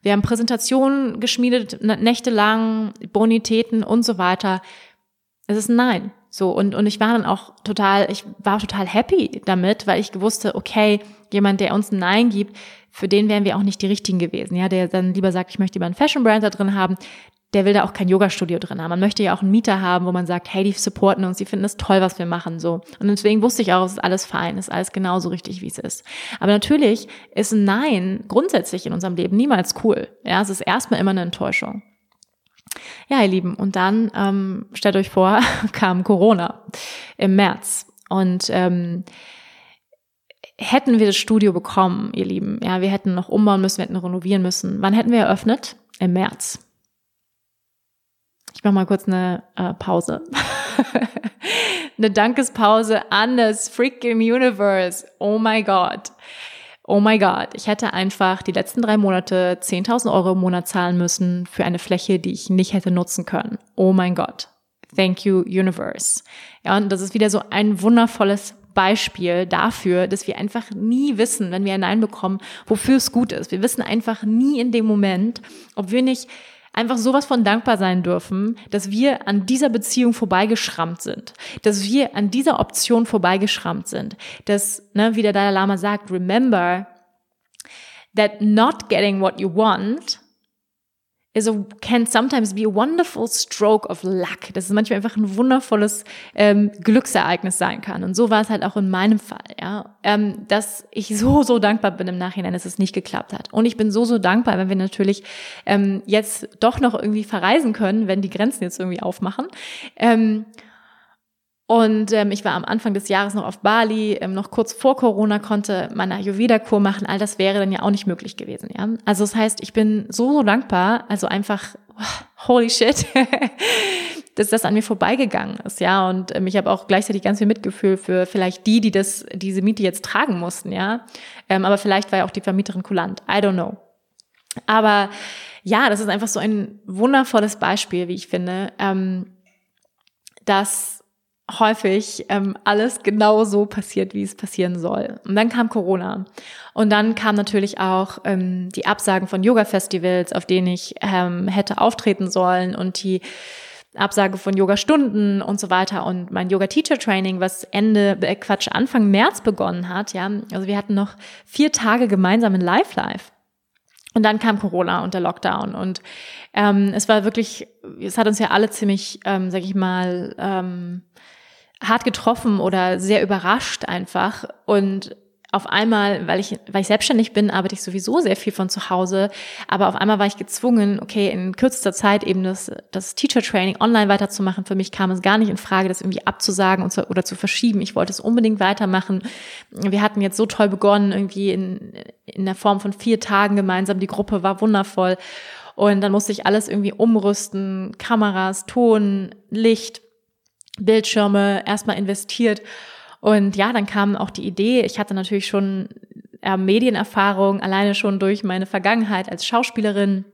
wir haben Präsentationen geschmiedet, nächtelang, Bonitäten und so weiter. Es ist ein Nein. So, und, und ich war dann auch total, ich war total happy damit, weil ich gewusste, okay, jemand, der uns ein Nein gibt, für den wären wir auch nicht die richtigen gewesen. Ja, der dann lieber sagt, ich möchte lieber einen Fashion Brand da drin haben, der will da auch kein Yoga-Studio drin haben. Man möchte ja auch einen Mieter haben, wo man sagt, hey, die supporten uns, die finden es toll, was wir machen, so. Und deswegen wusste ich auch, es ist alles fein, es ist alles genauso richtig, wie es ist. Aber natürlich ist ein Nein grundsätzlich in unserem Leben niemals cool. Ja, es ist erstmal immer eine Enttäuschung. Ja, ihr Lieben, und dann ähm, stellt euch vor, kam Corona im März. Und ähm, hätten wir das Studio bekommen, ihr Lieben, ja, wir hätten noch umbauen müssen, wir hätten renovieren müssen. Wann hätten wir eröffnet? Im März. Ich mache mal kurz eine äh, Pause. eine Dankespause an das freaking Universe. Oh my God oh my God, ich hätte einfach die letzten drei Monate 10.000 Euro im Monat zahlen müssen für eine Fläche, die ich nicht hätte nutzen können. Oh mein Gott. Thank you, Universe. Ja, und das ist wieder so ein wundervolles Beispiel dafür, dass wir einfach nie wissen, wenn wir ein Nein bekommen, wofür es gut ist. Wir wissen einfach nie in dem Moment, ob wir nicht einfach sowas von dankbar sein dürfen, dass wir an dieser Beziehung vorbeigeschrammt sind, dass wir an dieser Option vorbeigeschrammt sind, dass, ne, wie der Dalai Lama sagt, remember that not getting what you want is a, can sometimes be a wonderful stroke of luck. Dass es manchmal einfach ein wundervolles ähm, Glücksereignis sein kann. Und so war es halt auch in meinem Fall, ja. Ähm, dass ich so, so dankbar bin im Nachhinein, dass es nicht geklappt hat. Und ich bin so, so dankbar, wenn wir natürlich ähm, jetzt doch noch irgendwie verreisen können, wenn die Grenzen jetzt irgendwie aufmachen. Ähm, und ähm, ich war am Anfang des Jahres noch auf Bali, ähm, noch kurz vor Corona konnte meine Ayurveda-Kur machen. All das wäre dann ja auch nicht möglich gewesen. Ja? Also das heißt, ich bin so, so dankbar, also einfach, oh, holy shit, dass das an mir vorbeigegangen ist. ja. Und ähm, ich habe auch gleichzeitig ganz viel Mitgefühl für vielleicht die, die das, diese Miete jetzt tragen mussten. ja. Ähm, aber vielleicht war ja auch die Vermieterin kulant. I don't know. Aber ja, das ist einfach so ein wundervolles Beispiel, wie ich finde, ähm, dass häufig ähm, alles genau so passiert, wie es passieren soll. Und dann kam Corona. Und dann kam natürlich auch ähm, die Absagen von Yoga-Festivals, auf denen ich ähm, hätte auftreten sollen und die Absage von Yoga-Stunden und so weiter und mein Yoga-Teacher-Training, was Ende, äh, Quatsch, Anfang März begonnen hat, ja. Also wir hatten noch vier Tage gemeinsam in Live-Live. Und dann kam Corona und der Lockdown und ähm, es war wirklich, es hat uns ja alle ziemlich, ähm, sag ich mal, ähm, hart getroffen oder sehr überrascht einfach. Und auf einmal, weil ich, weil ich selbstständig bin, arbeite ich sowieso sehr viel von zu Hause. Aber auf einmal war ich gezwungen, okay, in kürzester Zeit eben das, das Teacher Training online weiterzumachen. Für mich kam es gar nicht in Frage, das irgendwie abzusagen und zu, oder zu verschieben. Ich wollte es unbedingt weitermachen. Wir hatten jetzt so toll begonnen, irgendwie in, in der Form von vier Tagen gemeinsam. Die Gruppe war wundervoll. Und dann musste ich alles irgendwie umrüsten. Kameras, Ton, Licht. Bildschirme erstmal investiert. Und ja, dann kam auch die Idee, ich hatte natürlich schon äh, Medienerfahrung, alleine schon durch meine Vergangenheit als Schauspielerin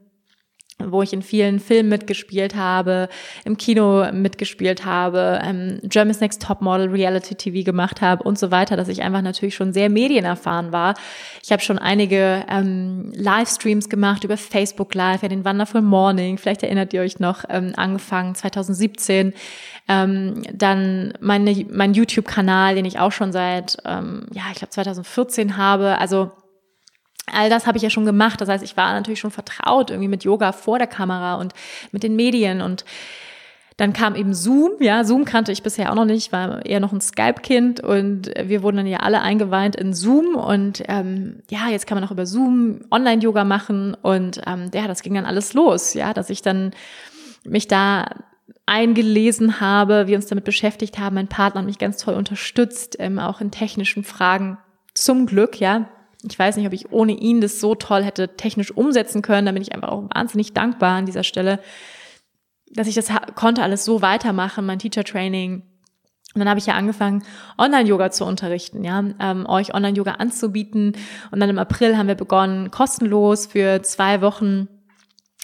wo ich in vielen Filmen mitgespielt habe, im Kino mitgespielt habe, ähm, Germany's Next Topmodel, Reality TV gemacht habe und so weiter, dass ich einfach natürlich schon sehr medienerfahren war. Ich habe schon einige ähm, Livestreams gemacht über Facebook Live, ja den Wonderful Morning, vielleicht erinnert ihr euch noch, ähm, angefangen 2017. Ähm, dann meine, mein YouTube-Kanal, den ich auch schon seit, ähm, ja, ich glaube 2014 habe. Also All das habe ich ja schon gemacht. Das heißt, ich war natürlich schon vertraut irgendwie mit Yoga vor der Kamera und mit den Medien. Und dann kam eben Zoom, ja, Zoom kannte ich bisher auch noch nicht, war eher noch ein Skype-Kind. Und wir wurden dann ja alle eingeweint in Zoom. Und ähm, ja, jetzt kann man auch über Zoom Online-Yoga machen. Und ähm, ja, das ging dann alles los, ja, dass ich dann mich da eingelesen habe, wir uns damit beschäftigt haben, mein Partner hat mich ganz toll unterstützt, ähm, auch in technischen Fragen, zum Glück, ja, ich weiß nicht, ob ich ohne ihn das so toll hätte technisch umsetzen können. Da bin ich einfach auch wahnsinnig dankbar an dieser Stelle dass ich das konnte alles so weitermachen, mein Teacher Training. Und dann habe ich ja angefangen, Online-Yoga zu unterrichten, ja, ähm, euch Online-Yoga anzubieten. Und dann im April haben wir begonnen, kostenlos für zwei Wochen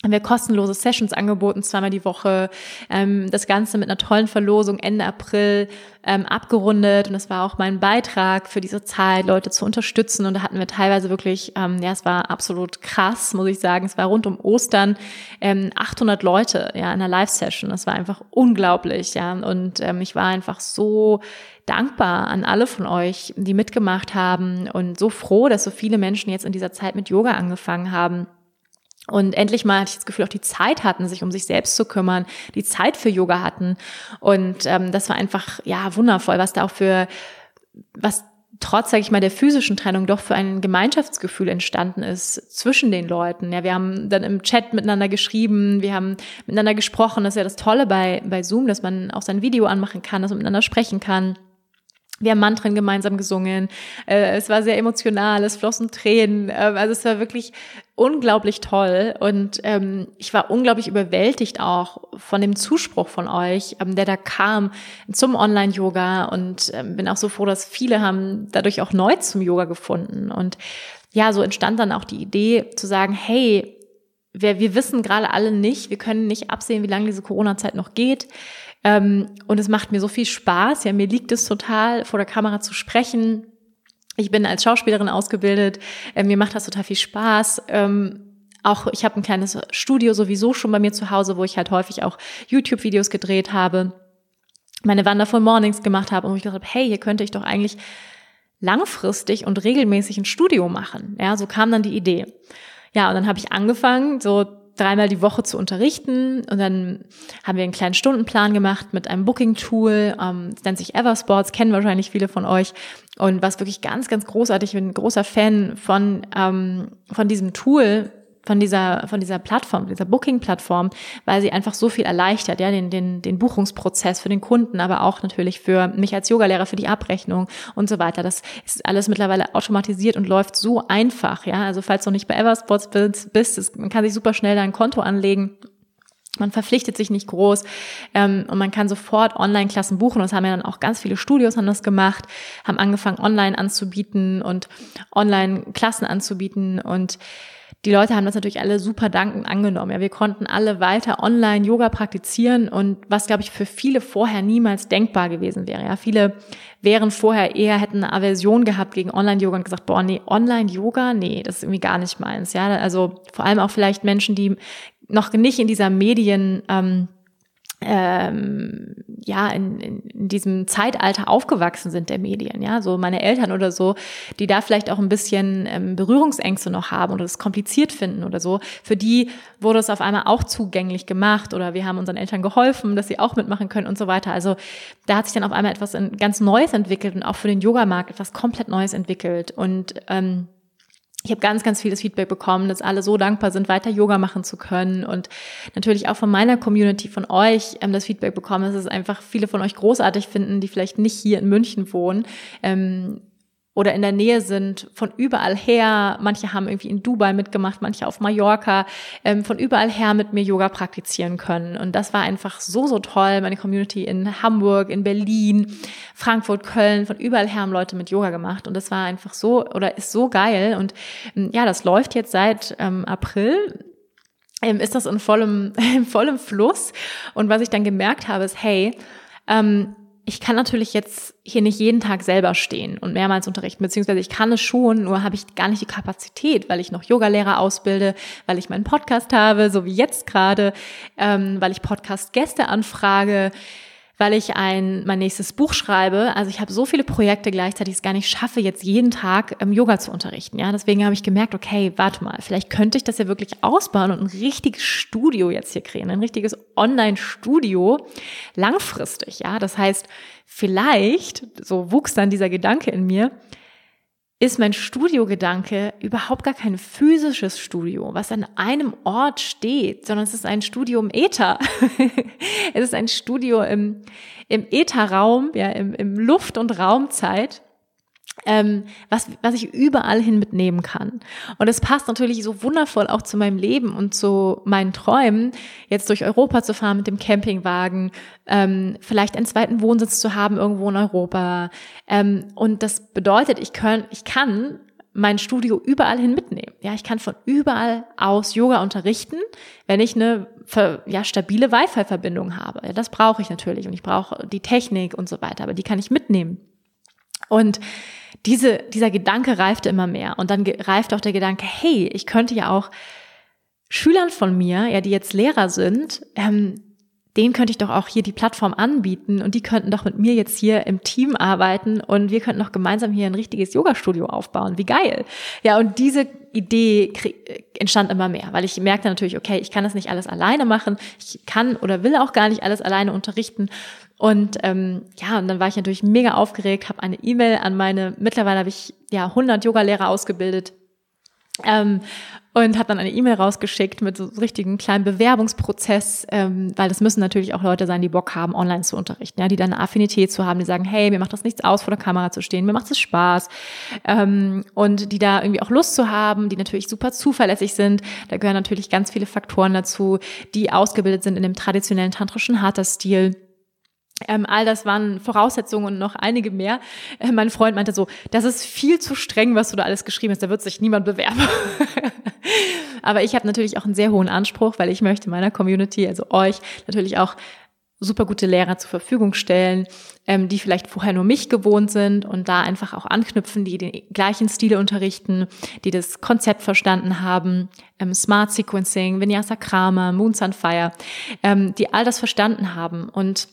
haben wir kostenlose Sessions angeboten, zweimal die Woche. Ähm, das Ganze mit einer tollen Verlosung Ende April ähm, abgerundet. Und es war auch mein Beitrag für diese Zeit, Leute zu unterstützen. Und da hatten wir teilweise wirklich, ähm, ja, es war absolut krass, muss ich sagen. Es war rund um Ostern ähm, 800 Leute, ja, in einer Live-Session. Das war einfach unglaublich, ja. Und ähm, ich war einfach so dankbar an alle von euch, die mitgemacht haben und so froh, dass so viele Menschen jetzt in dieser Zeit mit Yoga angefangen haben und endlich mal hatte ich das Gefühl, auch die Zeit hatten, sich um sich selbst zu kümmern, die Zeit für Yoga hatten. Und ähm, das war einfach, ja, wundervoll, was da auch für, was trotz, sage ich mal, der physischen Trennung doch für ein Gemeinschaftsgefühl entstanden ist zwischen den Leuten. Ja, wir haben dann im Chat miteinander geschrieben, wir haben miteinander gesprochen. Das ist ja das Tolle bei, bei Zoom, dass man auch sein Video anmachen kann, dass man miteinander sprechen kann. Wir haben Mantren gemeinsam gesungen. Äh, es war sehr emotional, es flossen Tränen. Ähm, also es war wirklich unglaublich toll und ähm, ich war unglaublich überwältigt auch von dem Zuspruch von euch, ähm, der da kam zum Online-Yoga und bin auch so froh, dass viele haben dadurch auch neu zum Yoga gefunden. Und ja, so entstand dann auch die Idee zu sagen, hey, wir, wir wissen gerade alle nicht, wir können nicht absehen, wie lange diese Corona-Zeit noch geht. Ähm, und es macht mir so viel Spaß. Ja, mir liegt es total, vor der Kamera zu sprechen. Ich bin als Schauspielerin ausgebildet. Äh, mir macht das total viel Spaß. Ähm, auch ich habe ein kleines Studio sowieso schon bei mir zu Hause, wo ich halt häufig auch YouTube-Videos gedreht habe, meine Wonderful Mornings gemacht habe und wo ich gesagt habe, hey, hier könnte ich doch eigentlich langfristig und regelmäßig ein Studio machen. Ja, so kam dann die Idee. Ja, und dann habe ich angefangen, so dreimal die Woche zu unterrichten. Und dann haben wir einen kleinen Stundenplan gemacht mit einem Booking-Tool. Ähm, nennt sich Eversports, kennen wahrscheinlich viele von euch. Und was wirklich ganz, ganz großartig, ich bin ein großer Fan von, ähm, von diesem Tool, von dieser, von dieser Plattform, dieser Booking-Plattform, weil sie einfach so viel erleichtert, ja, den, den, den Buchungsprozess für den Kunden, aber auch natürlich für mich als Yogalehrer, für die Abrechnung und so weiter. Das ist alles mittlerweile automatisiert und läuft so einfach, ja. Also falls du nicht bei Everspots bist, ist, man kann sich super schnell da ein Konto anlegen man verpflichtet sich nicht groß ähm, und man kann sofort Online-Klassen buchen. Das haben ja dann auch ganz viele Studios haben das gemacht, haben angefangen online anzubieten und Online-Klassen anzubieten und die Leute haben das natürlich alle super dankend angenommen. Ja, wir konnten alle weiter online Yoga praktizieren und was, glaube ich, für viele vorher niemals denkbar gewesen wäre. Ja, viele wären vorher eher, hätten eine Aversion gehabt gegen Online-Yoga und gesagt, boah, nee, Online-Yoga, nee, das ist irgendwie gar nicht meins. Ja, also vor allem auch vielleicht Menschen, die noch nicht in dieser Medien, ähm, ähm, ja in, in diesem Zeitalter aufgewachsen sind der Medien, ja, so meine Eltern oder so, die da vielleicht auch ein bisschen ähm, Berührungsängste noch haben oder es kompliziert finden oder so, für die wurde es auf einmal auch zugänglich gemacht oder wir haben unseren Eltern geholfen, dass sie auch mitmachen können und so weiter. Also da hat sich dann auf einmal etwas ganz Neues entwickelt und auch für den Yogamarkt etwas komplett Neues entwickelt und ähm, ich habe ganz, ganz vieles Feedback bekommen, dass alle so dankbar sind, weiter Yoga machen zu können und natürlich auch von meiner Community, von euch ähm, das Feedback bekommen, dass es einfach viele von euch großartig finden, die vielleicht nicht hier in München wohnen. Ähm, oder in der Nähe sind, von überall her. Manche haben irgendwie in Dubai mitgemacht, manche auf Mallorca, ähm, von überall her mit mir Yoga praktizieren können. Und das war einfach so, so toll. Meine Community in Hamburg, in Berlin, Frankfurt, Köln, von überall her haben Leute mit Yoga gemacht. Und das war einfach so oder ist so geil. Und ähm, ja, das läuft jetzt seit ähm, April ähm, ist das in vollem, in vollem Fluss. Und was ich dann gemerkt habe, ist, hey, ähm, ich kann natürlich jetzt hier nicht jeden Tag selber stehen und mehrmals unterrichten, beziehungsweise ich kann es schon, nur habe ich gar nicht die Kapazität, weil ich noch Yogalehrer ausbilde, weil ich meinen Podcast habe, so wie jetzt gerade, ähm, weil ich Podcast-Gäste anfrage, weil ich ein mein nächstes Buch schreibe. Also ich habe so viele Projekte gleichzeitig, ich es gar nicht schaffe, jetzt jeden Tag ähm, Yoga zu unterrichten. Ja, deswegen habe ich gemerkt, okay, warte mal, vielleicht könnte ich das ja wirklich ausbauen und ein richtiges Studio jetzt hier kreieren, ein richtiges Online-Studio langfristig. Ja, das heißt, vielleicht so wuchs dann dieser Gedanke in mir ist mein Studiogedanke überhaupt gar kein physisches Studio, was an einem Ort steht, sondern es ist ein Studio im Äther. es ist ein Studio im, im Ätherraum, ja, im, im Luft- und Raumzeit ähm, was, was ich überall hin mitnehmen kann. Und es passt natürlich so wundervoll auch zu meinem Leben und zu meinen Träumen, jetzt durch Europa zu fahren mit dem Campingwagen, ähm, vielleicht einen zweiten Wohnsitz zu haben irgendwo in Europa. Ähm, und das bedeutet, ich kann, ich kann mein Studio überall hin mitnehmen. Ja, ich kann von überall aus Yoga unterrichten, wenn ich eine ja, stabile Wi-Fi-Verbindung habe. Ja, das brauche ich natürlich und ich brauche die Technik und so weiter, aber die kann ich mitnehmen. Und diese, dieser Gedanke reifte immer mehr. Und dann reifte auch der Gedanke, hey, ich könnte ja auch Schülern von mir, ja, die jetzt Lehrer sind, ähm, denen könnte ich doch auch hier die Plattform anbieten und die könnten doch mit mir jetzt hier im Team arbeiten und wir könnten doch gemeinsam hier ein richtiges Yoga-Studio aufbauen. Wie geil. Ja, und diese Idee entstand immer mehr, weil ich merkte natürlich, okay, ich kann das nicht alles alleine machen. Ich kann oder will auch gar nicht alles alleine unterrichten. Und ähm, ja, und dann war ich natürlich mega aufgeregt, habe eine E-Mail an meine, mittlerweile habe ich ja 100 Yoga-Lehrer ausgebildet ähm, und habe dann eine E-Mail rausgeschickt mit so richtigen kleinen Bewerbungsprozess, ähm, weil das müssen natürlich auch Leute sein, die Bock haben, online zu unterrichten, ja, die dann eine Affinität zu haben, die sagen, hey, mir macht das nichts aus, vor der Kamera zu stehen, mir macht es Spaß ähm, und die da irgendwie auch Lust zu haben, die natürlich super zuverlässig sind. Da gehören natürlich ganz viele Faktoren dazu, die ausgebildet sind in dem traditionellen tantrischen Hatha-Stil ähm, all das waren Voraussetzungen und noch einige mehr. Äh, mein Freund meinte so, das ist viel zu streng, was du da alles geschrieben hast, da wird sich niemand bewerben. Aber ich habe natürlich auch einen sehr hohen Anspruch, weil ich möchte meiner Community, also euch, natürlich auch super gute Lehrer zur Verfügung stellen, ähm, die vielleicht vorher nur mich gewohnt sind und da einfach auch anknüpfen, die den gleichen Stile unterrichten, die das Konzept verstanden haben, ähm, Smart Sequencing, Vinyasa Krama, Moon Sun Fire, ähm, die all das verstanden haben und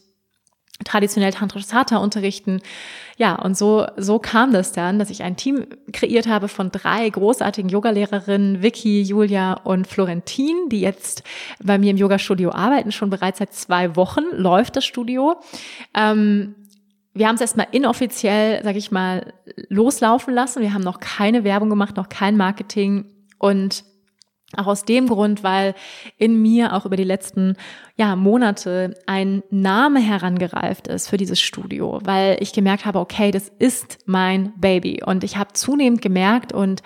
traditionell tantrisches Hatha unterrichten. Ja, und so, so kam das dann, dass ich ein Team kreiert habe von drei großartigen Yogalehrerinnen, Vicky, Julia und Florentin, die jetzt bei mir im Yoga-Studio arbeiten. Schon bereits seit zwei Wochen läuft das Studio. Ähm, wir haben es erstmal inoffiziell, sage ich mal, loslaufen lassen. Wir haben noch keine Werbung gemacht, noch kein Marketing und auch aus dem Grund, weil in mir auch über die letzten ja, Monate ein Name herangereift ist für dieses Studio, weil ich gemerkt habe, okay, das ist mein Baby. Und ich habe zunehmend gemerkt und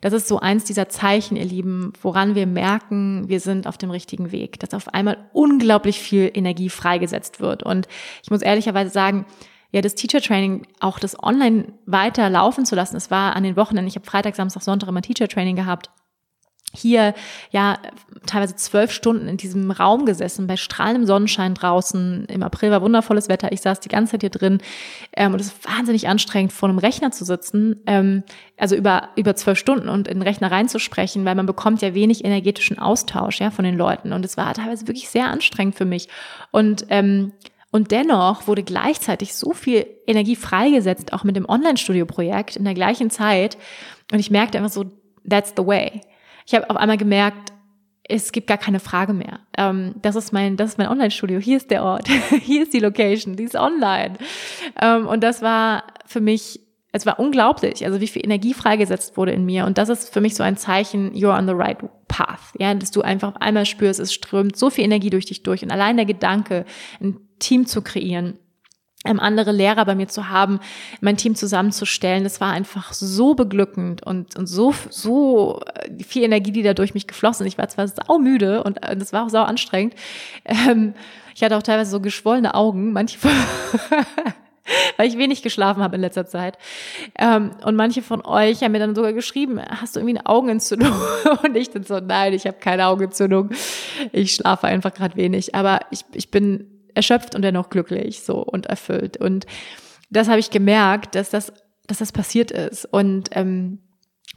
das ist so eins dieser Zeichen, ihr Lieben, woran wir merken, wir sind auf dem richtigen Weg, dass auf einmal unglaublich viel Energie freigesetzt wird. Und ich muss ehrlicherweise sagen, ja, das Teacher Training, auch das online weiter laufen zu lassen. Es war an den Wochenenden, ich habe Freitag, Samstag, Sonntag immer Teacher Training gehabt hier ja teilweise zwölf Stunden in diesem Raum gesessen, bei strahlendem Sonnenschein draußen. Im April war wundervolles Wetter. Ich saß die ganze Zeit hier drin ähm, und es ist wahnsinnig anstrengend, vor einem Rechner zu sitzen, ähm, also über über zwölf Stunden und in den Rechner reinzusprechen, weil man bekommt ja wenig energetischen Austausch ja von den Leuten und es war teilweise wirklich sehr anstrengend für mich und ähm, und dennoch wurde gleichzeitig so viel Energie freigesetzt, auch mit dem Online-Studio-Projekt in der gleichen Zeit. Und ich merkte einfach so, that's the way ich habe auf einmal gemerkt, es gibt gar keine Frage mehr. Ähm, das ist mein, das ist mein Online-Studio. Hier ist der Ort. Hier ist die Location. Die ist online. Ähm, und das war für mich, es war unglaublich, also wie viel Energie freigesetzt wurde in mir. Und das ist für mich so ein Zeichen, you're on the right path. Ja, dass du einfach auf einmal spürst, es strömt so viel Energie durch dich durch. Und allein der Gedanke, ein Team zu kreieren, andere Lehrer bei mir zu haben, mein Team zusammenzustellen. Das war einfach so beglückend und, und so, so äh, viel Energie, die da durch mich geflossen. Ich war zwar sau müde und äh, das war auch sau anstrengend. Ähm, ich hatte auch teilweise so geschwollene Augen, manche weil ich wenig geschlafen habe in letzter Zeit. Ähm, und manche von euch haben mir dann sogar geschrieben, hast du irgendwie eine Augenentzündung? Und ich dann so, nein, ich habe keine Augenentzündung. Ich schlafe einfach gerade wenig. Aber ich, ich bin erschöpft und dennoch glücklich so und erfüllt. Und das habe ich gemerkt, dass das, dass das passiert ist. Und ähm,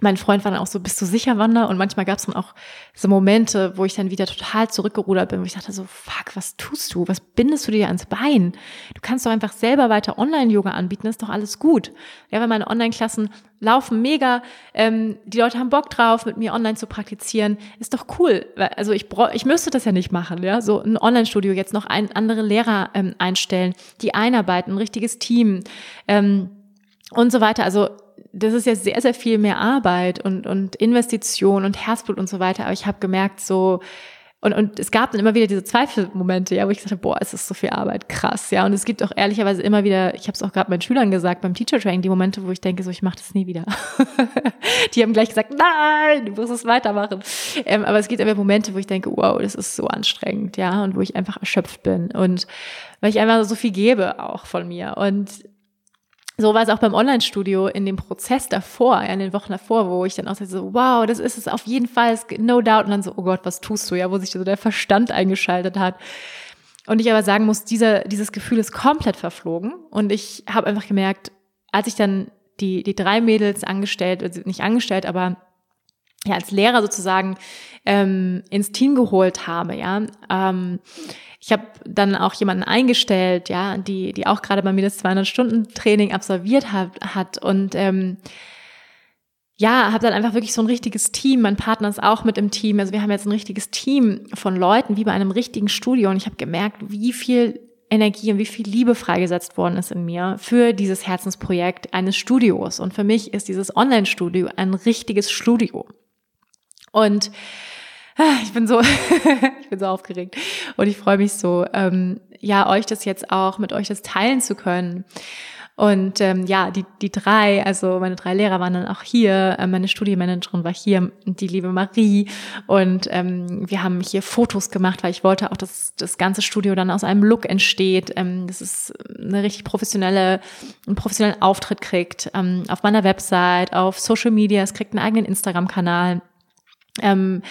mein Freund war dann auch so, bist du sicher, Wanda? Und manchmal gab es dann auch so Momente, wo ich dann wieder total zurückgerudert bin, wo ich dachte so, fuck, was tust du? Was bindest du dir ans Bein? Du kannst doch einfach selber weiter Online-Yoga anbieten, ist doch alles gut. Ja, weil meine Online-Klassen laufen mega, ähm, die Leute haben Bock drauf, mit mir online zu praktizieren, ist doch cool. Also ich, ich müsste das ja nicht machen, ja, so ein Online-Studio jetzt noch ein, andere Lehrer ähm, einstellen, die einarbeiten, ein richtiges Team ähm, und so weiter. Also das ist ja sehr, sehr viel mehr Arbeit und, und Investition und Herzblut und so weiter. Aber ich habe gemerkt, so, und, und es gab dann immer wieder diese Zweifelmomente, ja, wo ich habe, boah, es ist so viel Arbeit, krass, ja. Und es gibt auch ehrlicherweise immer wieder, ich habe es auch gerade meinen Schülern gesagt, beim Teacher Training, die Momente, wo ich denke, so, ich mache das nie wieder. die haben gleich gesagt, nein, du musst es weitermachen. Ähm, aber es gibt immer Momente, wo ich denke, wow, das ist so anstrengend, ja, und wo ich einfach erschöpft bin und weil ich einfach so viel gebe auch von mir. Und so war es auch beim Online-Studio in dem Prozess davor, ja, in den Wochen davor, wo ich dann auch so, wow, das ist es auf jeden Fall, no doubt. Und dann so, oh Gott, was tust du? Ja, wo sich so der Verstand eingeschaltet hat. Und ich aber sagen muss, dieser, dieses Gefühl ist komplett verflogen. Und ich habe einfach gemerkt, als ich dann die, die drei Mädels angestellt, also nicht angestellt, aber ja, als Lehrer sozusagen ähm, ins Team geholt habe, ja, ähm, ich habe dann auch jemanden eingestellt, ja, die, die auch gerade bei mir das 200-Stunden-Training absolviert hat, hat und ähm, ja, habe dann einfach wirklich so ein richtiges Team. Mein Partner ist auch mit im Team. Also wir haben jetzt ein richtiges Team von Leuten, wie bei einem richtigen Studio. Und ich habe gemerkt, wie viel Energie und wie viel Liebe freigesetzt worden ist in mir für dieses Herzensprojekt eines Studios. Und für mich ist dieses Online-Studio ein richtiges Studio. Und ich bin so, ich bin so aufgeregt und ich freue mich so, ähm, ja, euch das jetzt auch mit euch das teilen zu können. Und ähm, ja, die, die drei, also meine drei Lehrer waren dann auch hier, äh, meine Studienmanagerin war hier, die liebe Marie. Und ähm, wir haben hier Fotos gemacht, weil ich wollte auch, dass das ganze Studio dann aus einem Look entsteht. Ähm, das ist eine richtig professionelle, einen professionellen Auftritt kriegt. Ähm, auf meiner Website, auf Social Media, es kriegt einen eigenen Instagram-Kanal. Ähm,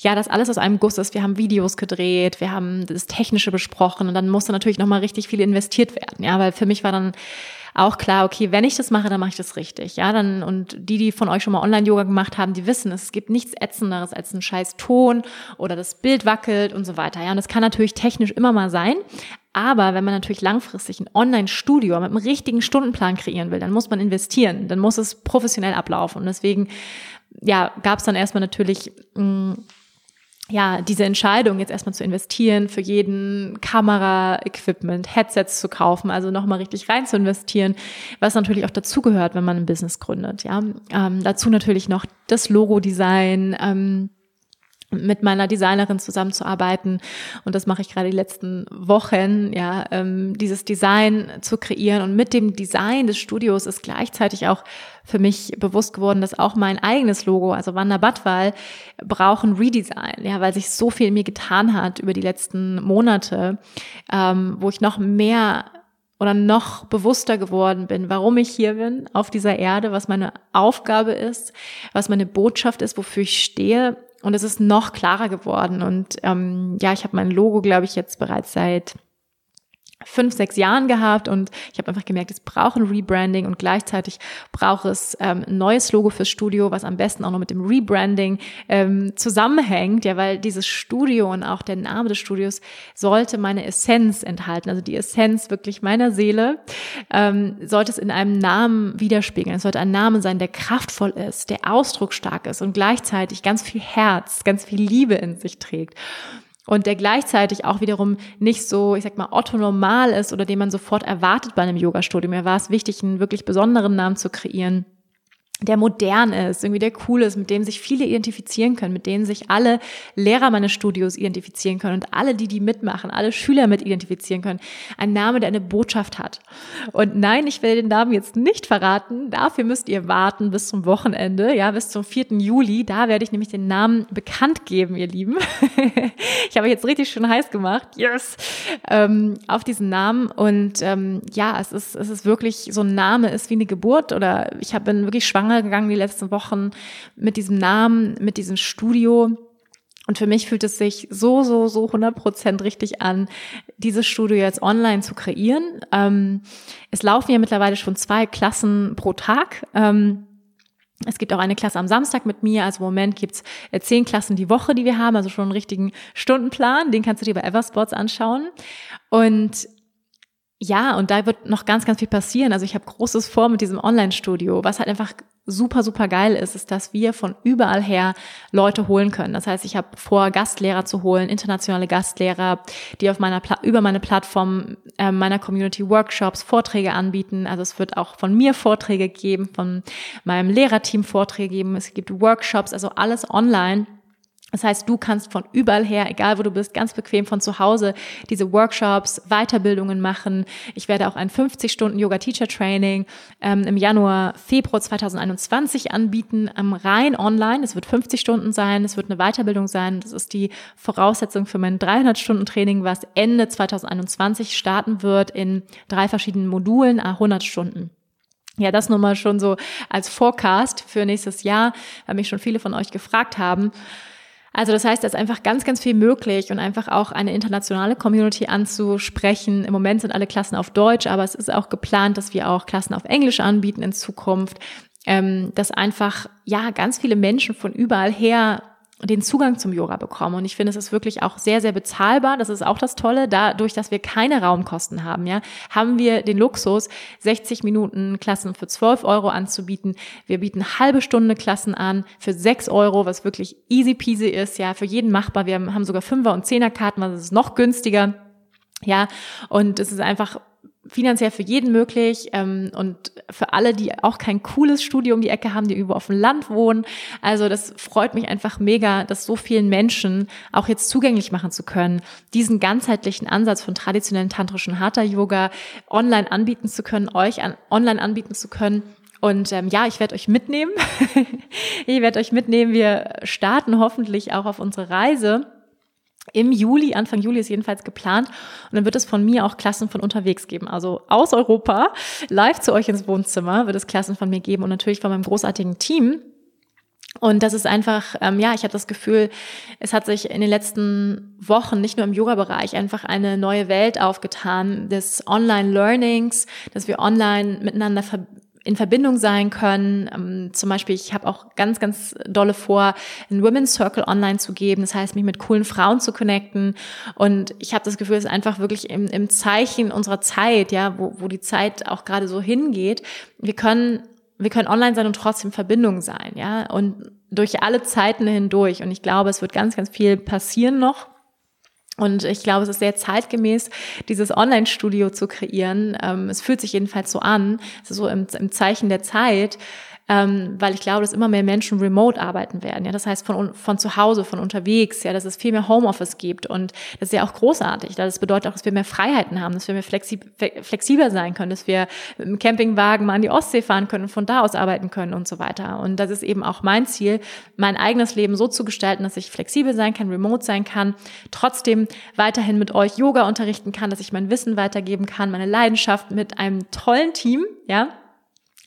ja, das alles aus einem Guss ist. Wir haben Videos gedreht, wir haben das Technische besprochen und dann musste natürlich nochmal richtig viel investiert werden. Ja, weil für mich war dann auch klar, okay, wenn ich das mache, dann mache ich das richtig. Ja, dann, und die, die von euch schon mal Online-Yoga gemacht haben, die wissen, es gibt nichts ätzenderes als ein scheiß Ton oder das Bild wackelt und so weiter. Ja, und das kann natürlich technisch immer mal sein. Aber wenn man natürlich langfristig ein Online-Studio mit einem richtigen Stundenplan kreieren will, dann muss man investieren, dann muss es professionell ablaufen. Und deswegen ja, gab es dann erstmal natürlich mh, mm, ja, diese Entscheidung, jetzt erstmal zu investieren, für jeden Kamera-Equipment, Headsets zu kaufen, also nochmal richtig rein zu investieren, was natürlich auch dazugehört, wenn man ein Business gründet. Ja, ähm, dazu natürlich noch das Logo-Design, ähm, mit meiner Designerin zusammenzuarbeiten. Und das mache ich gerade die letzten Wochen, ja, ähm, dieses Design zu kreieren. Und mit dem Design des Studios ist gleichzeitig auch für mich bewusst geworden, dass auch mein eigenes Logo, also Wanda Badwal, brauchen Redesign, ja, weil sich so viel in mir getan hat über die letzten Monate, ähm, wo ich noch mehr oder noch bewusster geworden bin, warum ich hier bin auf dieser Erde, was meine Aufgabe ist, was meine Botschaft ist, wofür ich stehe und es ist noch klarer geworden. Und ähm, ja, ich habe mein Logo, glaube ich, jetzt bereits seit fünf, sechs Jahren gehabt und ich habe einfach gemerkt, es braucht ein Rebranding und gleichzeitig braucht es ähm, ein neues Logo fürs Studio, was am besten auch noch mit dem Rebranding ähm, zusammenhängt, ja, weil dieses Studio und auch der Name des Studios sollte meine Essenz enthalten, also die Essenz wirklich meiner Seele, ähm, sollte es in einem Namen widerspiegeln. Es sollte ein Name sein, der kraftvoll ist, der ausdrucksstark ist und gleichzeitig ganz viel Herz, ganz viel Liebe in sich trägt und der gleichzeitig auch wiederum nicht so, ich sag mal, Otto normal ist oder den man sofort erwartet bei einem Yoga-Studio. Mir war es wichtig, einen wirklich besonderen Namen zu kreieren der modern ist, irgendwie der cool ist, mit dem sich viele identifizieren können, mit denen sich alle Lehrer meines Studios identifizieren können und alle, die die mitmachen, alle Schüler mit identifizieren können. Ein Name, der eine Botschaft hat. Und nein, ich werde den Namen jetzt nicht verraten. Dafür müsst ihr warten bis zum Wochenende, ja, bis zum 4. Juli. Da werde ich nämlich den Namen bekannt geben, ihr Lieben. ich habe jetzt richtig schön heiß gemacht. Yes! Ähm, auf diesen Namen. Und ähm, ja, es ist, es ist wirklich, so ein Name ist wie eine Geburt oder ich bin wirklich schwanger schwanger gegangen die letzten Wochen mit diesem Namen, mit diesem Studio. Und für mich fühlt es sich so, so, so 100 Prozent richtig an, dieses Studio jetzt online zu kreieren. Ähm, es laufen ja mittlerweile schon zwei Klassen pro Tag. Ähm, Es gibt auch eine Klasse am Samstag mit mir. Also im Moment gibt's äh, zehn Klassen die Woche, die wir haben, also schon einen richtigen Stundenplan. Den kannst du dir bei Eversports anschauen. Und ja, und da wird noch ganz, ganz viel passieren. Also ich habe Großes vor mit diesem Online-Studio. Was halt einfach super, super geil ist, ist, dass wir von überall her Leute holen können. Das heißt, ich habe vor, Gastlehrer zu holen, internationale Gastlehrer, die auf meiner Pla über meine Plattform äh, meiner Community Workshops, Vorträge anbieten. Also es wird auch von mir Vorträge geben, von meinem Lehrerteam Vorträge geben. Es gibt Workshops, also alles online. Das heißt, du kannst von überall her, egal wo du bist, ganz bequem von zu Hause diese Workshops, Weiterbildungen machen. Ich werde auch ein 50 Stunden Yoga Teacher Training ähm, im Januar, Februar 2021 anbieten, ähm, rein online. Es wird 50 Stunden sein, es wird eine Weiterbildung sein. Das ist die Voraussetzung für mein 300 Stunden Training, was Ende 2021 starten wird in drei verschiedenen Modulen, 100 Stunden. Ja, das nun mal schon so als Forecast für nächstes Jahr, weil mich schon viele von euch gefragt haben. Also das heißt, da ist einfach ganz, ganz viel möglich und einfach auch eine internationale Community anzusprechen. Im Moment sind alle Klassen auf Deutsch, aber es ist auch geplant, dass wir auch Klassen auf Englisch anbieten in Zukunft. Ähm, dass einfach, ja, ganz viele Menschen von überall her den Zugang zum Yoga bekommen. Und ich finde, es ist wirklich auch sehr, sehr bezahlbar. Das ist auch das Tolle. Dadurch, dass wir keine Raumkosten haben, ja, haben wir den Luxus, 60 Minuten Klassen für 12 Euro anzubieten. Wir bieten halbe Stunde Klassen an für 6 Euro, was wirklich easy peasy ist, ja, für jeden machbar. Wir haben sogar Fünfer- und Zehnerkarten, was ist noch günstiger. Ja, und es ist einfach finanziell für jeden möglich ähm, und für alle, die auch kein cooles Studio um die Ecke haben, die irgendwo auf dem Land wohnen. Also das freut mich einfach mega, das so vielen Menschen auch jetzt zugänglich machen zu können, diesen ganzheitlichen Ansatz von traditionellen tantrischen Hatha-Yoga online anbieten zu können, euch an, online anbieten zu können. Und ähm, ja, ich werde euch mitnehmen. ich werde euch mitnehmen. Wir starten hoffentlich auch auf unsere Reise im Juli, Anfang Juli ist jedenfalls geplant. Und dann wird es von mir auch Klassen von unterwegs geben. Also aus Europa, live zu euch ins Wohnzimmer wird es Klassen von mir geben und natürlich von meinem großartigen Team. Und das ist einfach, ähm, ja, ich habe das Gefühl, es hat sich in den letzten Wochen nicht nur im Yoga-Bereich einfach eine neue Welt aufgetan des Online-Learnings, dass wir online miteinander ver in Verbindung sein können. Ähm, zum Beispiel, ich habe auch ganz, ganz dolle vor, einen Women's Circle online zu geben. Das heißt, mich mit coolen Frauen zu connecten. Und ich habe das Gefühl, es ist einfach wirklich im, im Zeichen unserer Zeit, ja, wo, wo die Zeit auch gerade so hingeht. Wir können wir können online sein und trotzdem Verbindung sein, ja, und durch alle Zeiten hindurch. Und ich glaube, es wird ganz, ganz viel passieren noch. Und ich glaube, es ist sehr zeitgemäß, dieses Online-Studio zu kreieren. Ähm, es fühlt sich jedenfalls so an, es ist so im, im Zeichen der Zeit, ähm, weil ich glaube, dass immer mehr Menschen remote arbeiten werden. Ja, das heißt von, von zu Hause, von unterwegs, ja, dass es viel mehr Homeoffice gibt und das ist ja auch großartig. Das bedeutet auch, dass wir mehr Freiheiten haben, dass wir mehr flexib flexibler sein können, dass wir im Campingwagen mal an die Ostsee fahren können und von da aus arbeiten können und so weiter. Und das ist eben auch mein Ziel, mein eigenes Leben so zu gestalten, dass ich flexibel sein kann, remote sein kann, trotzdem weiterhin mit euch Yoga unterrichten kann, dass ich mein Wissen weitergeben kann, meine Leidenschaft mit einem tollen Team, ja,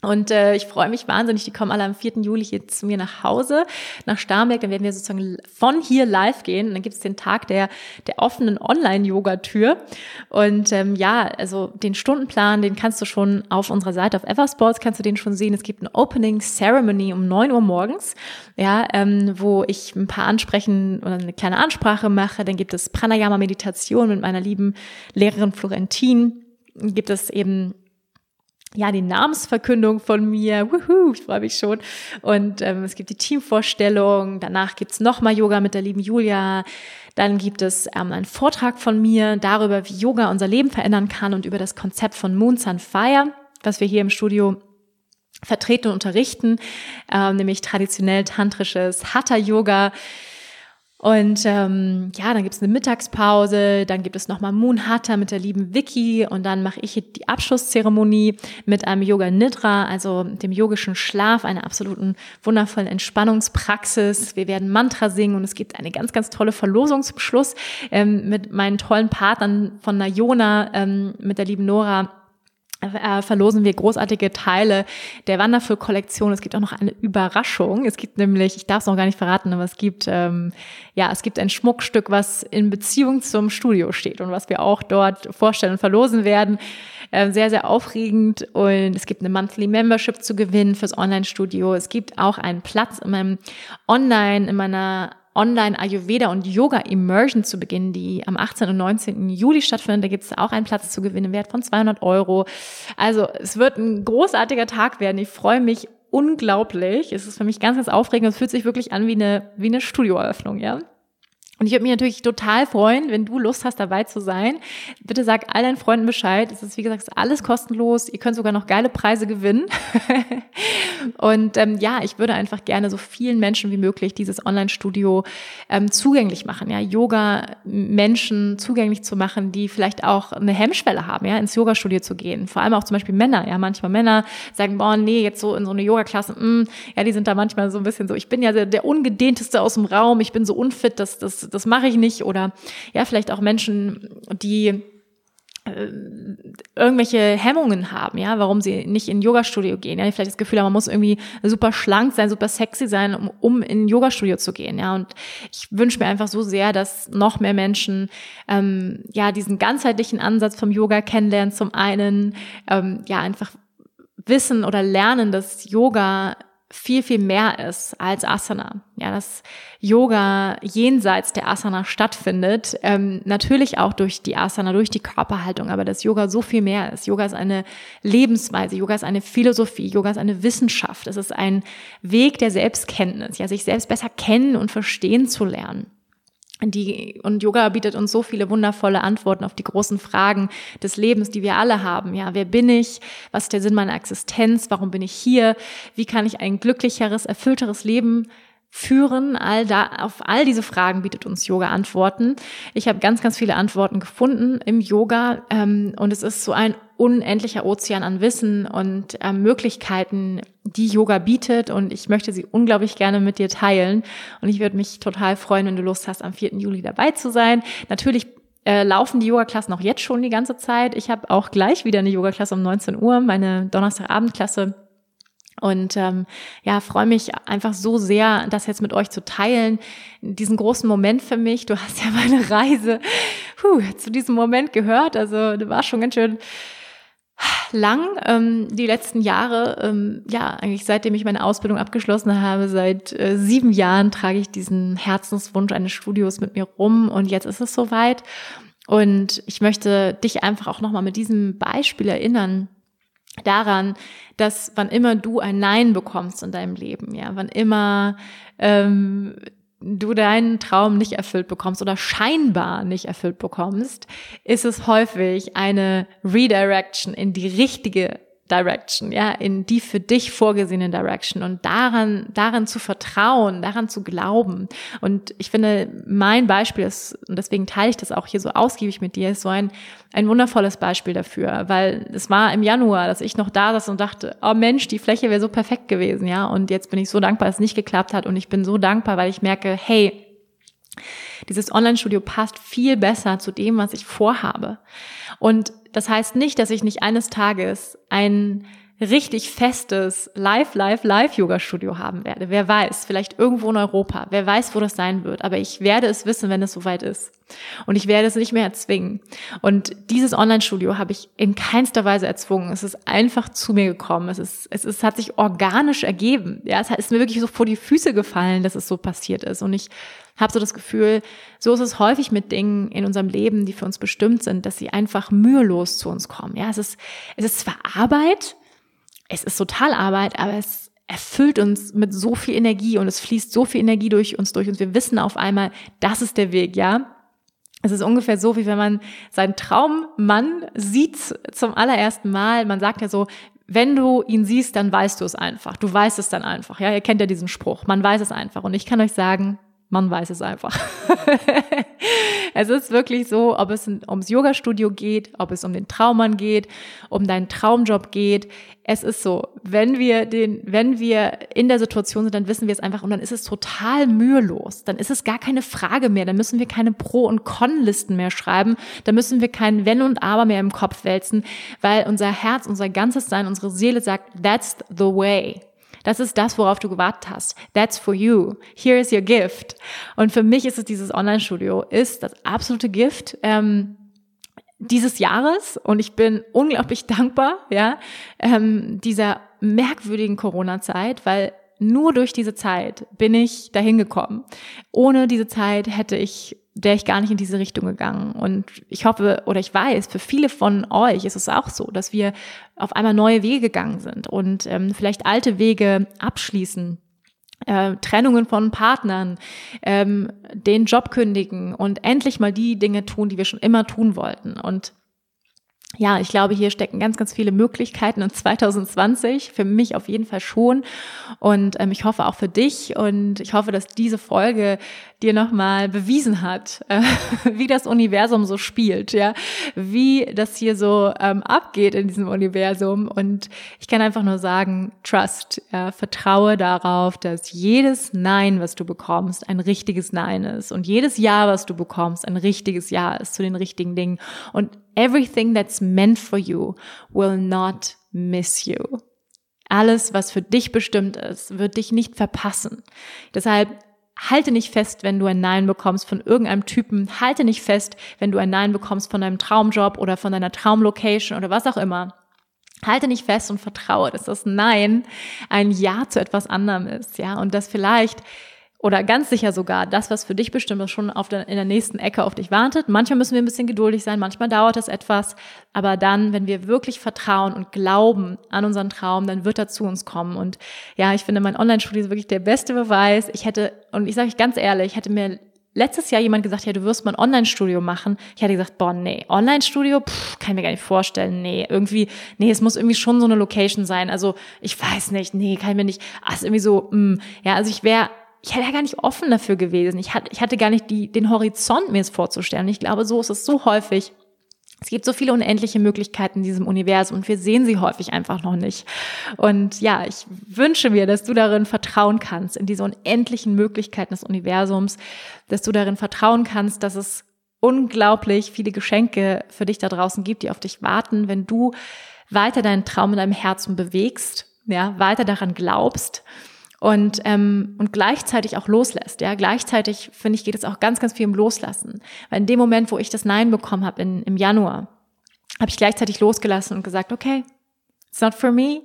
und äh, ich freue mich wahnsinnig, die kommen alle am 4. Juli hier zu mir nach Hause, nach Starnberg. Dann werden wir sozusagen von hier live gehen. Und dann gibt es den Tag der, der offenen Online-Yoga-Tür. Und ähm, ja, also den Stundenplan, den kannst du schon auf unserer Seite auf Eversports, kannst du den schon sehen. Es gibt eine Opening Ceremony um 9 Uhr morgens, ja, ähm, wo ich ein paar Ansprechen oder eine kleine Ansprache mache. Dann gibt es Pranayama-Meditation mit meiner lieben Lehrerin Florentin. Gibt es eben ja, die Namensverkündung von mir. Wuhu, ich freue mich schon. Und ähm, es gibt die Teamvorstellung. Danach gibt's nochmal Yoga mit der lieben Julia. Dann gibt es ähm, einen Vortrag von mir darüber, wie Yoga unser Leben verändern kann und über das Konzept von Moon Sun Fire, was wir hier im Studio vertreten und unterrichten, ähm, nämlich traditionell tantrisches Hatha-Yoga und ähm, ja, dann gibt's eine Mittagspause, dann gibt es nochmal Moon Hatha mit der lieben Vicky und dann mache ich die Abschlusszeremonie mit einem Yoga Nidra, also dem yogischen Schlaf, einer absoluten wundervollen Entspannungspraxis. Wir werden Mantra singen und es gibt eine ganz, ganz tolle Verlosung zum Schluss ähm, mit meinen tollen Partnern von Nayona, ähm, mit der lieben Nora verlosen wir großartige Teile der Wonderful-Kollektion. Es gibt auch noch eine Überraschung. Es gibt nämlich, ich darf es noch gar nicht verraten, aber es gibt, ähm, ja, es gibt ein Schmuckstück, was in Beziehung zum Studio steht und was wir auch dort vorstellen und verlosen werden. äh, sehr, sehr aufregend und es gibt eine Monthly Membership zu gewinnen fürs Online-Studio. Es gibt auch einen Platz in meinem Online, in meiner Online Ayurveda und Yoga Immersion zu beginnen, die am 18. und 19. Juli stattfindet. Da gibt es auch einen Platz zu gewinnen, Wert von 200 Euro. Also es wird ein großartiger Tag werden. Ich freue mich unglaublich. Es ist für mich ganz, ganz aufregend. Es fühlt sich wirklich an wie eine, wie eine Studioeröffnung, ja. Und ich würde mich natürlich total freuen, wenn du Lust hast, dabei zu sein. Bitte sag all deinen Freunden Bescheid. Es ist, wie gesagt, alles kostenlos. Ihr könnt sogar noch geile Preise gewinnen. und ähm, ja, ich würde einfach gerne so vielen Menschen wie möglich dieses Online-Studio ähm, zugänglich machen. Ja, Yoga-Menschen zugänglich zu machen, die vielleicht auch eine Hemmschwelle haben, ja, ins Yoga-Studio zu gehen. Vor allem auch zum Beispiel Männer. Ja, manchmal Männer sagen, boah, nee, jetzt so in so eine Yoga-Klasse, mm, ja, die sind da manchmal so ein bisschen so, ich bin ja der, der ungedehnteste aus dem Raum, ich bin so unfit, dass das das mache ich nicht. Oder ja, vielleicht auch Menschen, die äh, irgendwelche Hemmungen haben, ja, warum sie nicht in Yoga-Studio gehen, ja, vielleicht das Gefühl haben, man muss irgendwie super schlank sein, super sexy sein, um, um in Yoga-Studio zu gehen, ja, und ich wünsche mir einfach so sehr, dass noch mehr Menschen, ähm, ja, diesen ganzheitlichen Ansatz vom Yoga kennenlernen, zum einen, ähm, ja, einfach wissen oder lernen, dass Yoga viel, viel mehr ist als Asana. Ja, dass Yoga jenseits der Asana stattfindet. Ähm, natürlich auch durch die Asana, durch die Körperhaltung, aber dass Yoga so viel mehr ist. Yoga ist eine Lebensweise, Yoga ist eine Philosophie, Yoga ist eine Wissenschaft. Es ist ein Weg der Selbstkenntnis, ja, sich selbst besser kennen und verstehen zu lernen. Die, und Yoga bietet uns so viele wundervolle Antworten auf die großen Fragen des Lebens, die wir alle haben. Ja, wer bin ich? Was ist der Sinn meiner Existenz? Warum bin ich hier? Wie kann ich ein glücklicheres, erfüllteres Leben führen? All da, auf all diese Fragen bietet uns Yoga Antworten. Ich habe ganz, ganz viele Antworten gefunden im Yoga ähm, und es ist so ein unendlicher Ozean an Wissen und äh, Möglichkeiten, die Yoga bietet und ich möchte sie unglaublich gerne mit dir teilen und ich würde mich total freuen, wenn du Lust hast, am 4. Juli dabei zu sein. Natürlich äh, laufen die Yoga-Klassen auch jetzt schon die ganze Zeit. Ich habe auch gleich wieder eine Yoga-Klasse um 19 Uhr, meine Donnerstagabendklasse. Und ähm, ja, freue mich einfach so sehr, das jetzt mit euch zu teilen. Diesen großen Moment für mich. Du hast ja meine Reise puh, zu diesem Moment gehört. Also du warst schon ganz schön lang, ähm, die letzten Jahre, ähm, ja, eigentlich seitdem ich meine Ausbildung abgeschlossen habe, seit äh, sieben Jahren trage ich diesen Herzenswunsch eines Studios mit mir rum und jetzt ist es soweit. Und ich möchte dich einfach auch nochmal mit diesem Beispiel erinnern, daran, dass wann immer du ein Nein bekommst in deinem Leben, ja, wann immer ähm, du deinen Traum nicht erfüllt bekommst oder scheinbar nicht erfüllt bekommst, ist es häufig eine Redirection in die richtige Direction, ja, in die für dich vorgesehene Direction und daran, daran zu vertrauen, daran zu glauben. Und ich finde, mein Beispiel ist, und deswegen teile ich das auch hier so ausgiebig mit dir, ist so ein, ein wundervolles Beispiel dafür, weil es war im Januar, dass ich noch da saß und dachte, oh Mensch, die Fläche wäre so perfekt gewesen, ja, und jetzt bin ich so dankbar, dass es nicht geklappt hat und ich bin so dankbar, weil ich merke, hey, dieses Online-Studio passt viel besser zu dem, was ich vorhabe. Und das heißt nicht, dass ich nicht eines Tages ein richtig festes Live, Live, Live Yoga Studio haben werde. Wer weiß, vielleicht irgendwo in Europa. Wer weiß, wo das sein wird. Aber ich werde es wissen, wenn es soweit ist. Und ich werde es nicht mehr erzwingen. Und dieses Online-Studio habe ich in keinster Weise erzwungen. Es ist einfach zu mir gekommen. Es ist, es ist, hat sich organisch ergeben. Ja, es ist mir wirklich so vor die Füße gefallen, dass es so passiert ist. Und ich habe so das Gefühl, so ist es häufig mit Dingen in unserem Leben, die für uns bestimmt sind, dass sie einfach mühelos zu uns kommen. Ja, es ist, es ist zwar Arbeit, es ist total Arbeit, aber es erfüllt uns mit so viel Energie und es fließt so viel Energie durch uns durch und wir wissen auf einmal, das ist der Weg, ja. Es ist ungefähr so, wie wenn man seinen Traummann sieht zum allerersten Mal. Man sagt ja so, wenn du ihn siehst, dann weißt du es einfach. Du weißt es dann einfach. Ja, ihr kennt ja diesen Spruch. Man weiß es einfach. Und ich kann euch sagen, man weiß es einfach. es ist wirklich so, ob es ums Yoga-Studio geht, ob es um den Traummann geht, um deinen Traumjob geht. Es ist so, wenn wir den, wenn wir in der Situation sind, dann wissen wir es einfach und dann ist es total mühelos. Dann ist es gar keine Frage mehr. Dann müssen wir keine Pro- und Con-Listen mehr schreiben. Dann müssen wir kein Wenn und Aber mehr im Kopf wälzen, weil unser Herz, unser ganzes Sein, unsere Seele sagt, that's the way. Das ist das, worauf du gewartet hast. That's for you. Here is your gift. Und für mich ist es dieses Online-Studio, ist das absolute Gift. Ähm, dieses Jahres und ich bin unglaublich dankbar, ja, ähm, dieser merkwürdigen Corona-Zeit, weil nur durch diese Zeit bin ich dahin gekommen. Ohne diese Zeit hätte ich, wäre ich gar nicht in diese Richtung gegangen. Und ich hoffe oder ich weiß, für viele von euch ist es auch so, dass wir auf einmal neue Wege gegangen sind und ähm, vielleicht alte Wege abschließen äh, Trennungen von Partnern, ähm, den Job kündigen und endlich mal die Dinge tun, die wir schon immer tun wollten. Und ja, ich glaube, hier stecken ganz, ganz viele Möglichkeiten in 2020, für mich auf jeden Fall schon. Und ähm, ich hoffe auch für dich und ich hoffe, dass diese Folge dir nochmal bewiesen hat, äh, wie das Universum so spielt, ja, wie das hier so ähm, abgeht in diesem Universum. Und ich kann einfach nur sagen, trust, ja, vertraue darauf, dass jedes Nein, was du bekommst, ein richtiges Nein ist und jedes Ja, was du bekommst, ein richtiges Ja ist zu den richtigen Dingen. Und everything that's meant for you will not miss you. Alles, was für dich bestimmt ist, wird dich nicht verpassen. Deshalb halte nicht fest, wenn du ein Nein bekommst von irgendeinem Typen. Halte nicht fest, wenn du ein Nein bekommst von deinem Traumjob oder von deiner Traumlocation oder was auch immer. Halte nicht fest und vertraue, dass das Nein ein Ja zu etwas anderem ist, ja, und dass vielleicht oder ganz sicher sogar das, was für dich bestimmt schon auf der, in der nächsten Ecke auf dich wartet. Manchmal müssen wir ein bisschen geduldig sein, manchmal dauert es etwas, aber dann, wenn wir wirklich vertrauen und glauben an unseren Traum, dann wird er zu uns kommen. Und ja, ich finde, mein Online-Studio ist wirklich der beste Beweis. Ich hätte, und ich sage euch ganz ehrlich, hätte mir letztes Jahr jemand gesagt, ja, du wirst mal ein Online-Studio machen. Ich hätte gesagt, boah, nee, Online-Studio, kann ich mir gar nicht vorstellen. Nee, irgendwie, nee, es muss irgendwie schon so eine Location sein. Also, ich weiß nicht, nee, kann ich mir nicht, ah, ist irgendwie so, mh. Mm. ja, also ich wäre ich hätte ja gar nicht offen dafür gewesen. Ich hatte, ich hatte gar nicht die, den Horizont, mir es vorzustellen. ich glaube, so ist es so häufig. Es gibt so viele unendliche Möglichkeiten in diesem Universum und wir sehen sie häufig einfach noch nicht. Und ja, ich wünsche mir, dass du darin vertrauen kannst, in diese unendlichen Möglichkeiten des Universums, dass du darin vertrauen kannst, dass es unglaublich viele Geschenke für dich da draußen gibt, die auf dich warten, wenn du weiter deinen Traum in deinem Herzen bewegst, ja, weiter daran glaubst und, ähm, und gleichzeitig auch loslässt. Ja, gleichzeitig finde ich, geht es auch ganz, ganz viel um Loslassen. Weil in dem Moment, wo ich das Nein bekommen habe im Januar, habe ich gleichzeitig losgelassen und gesagt, okay, it's not for me.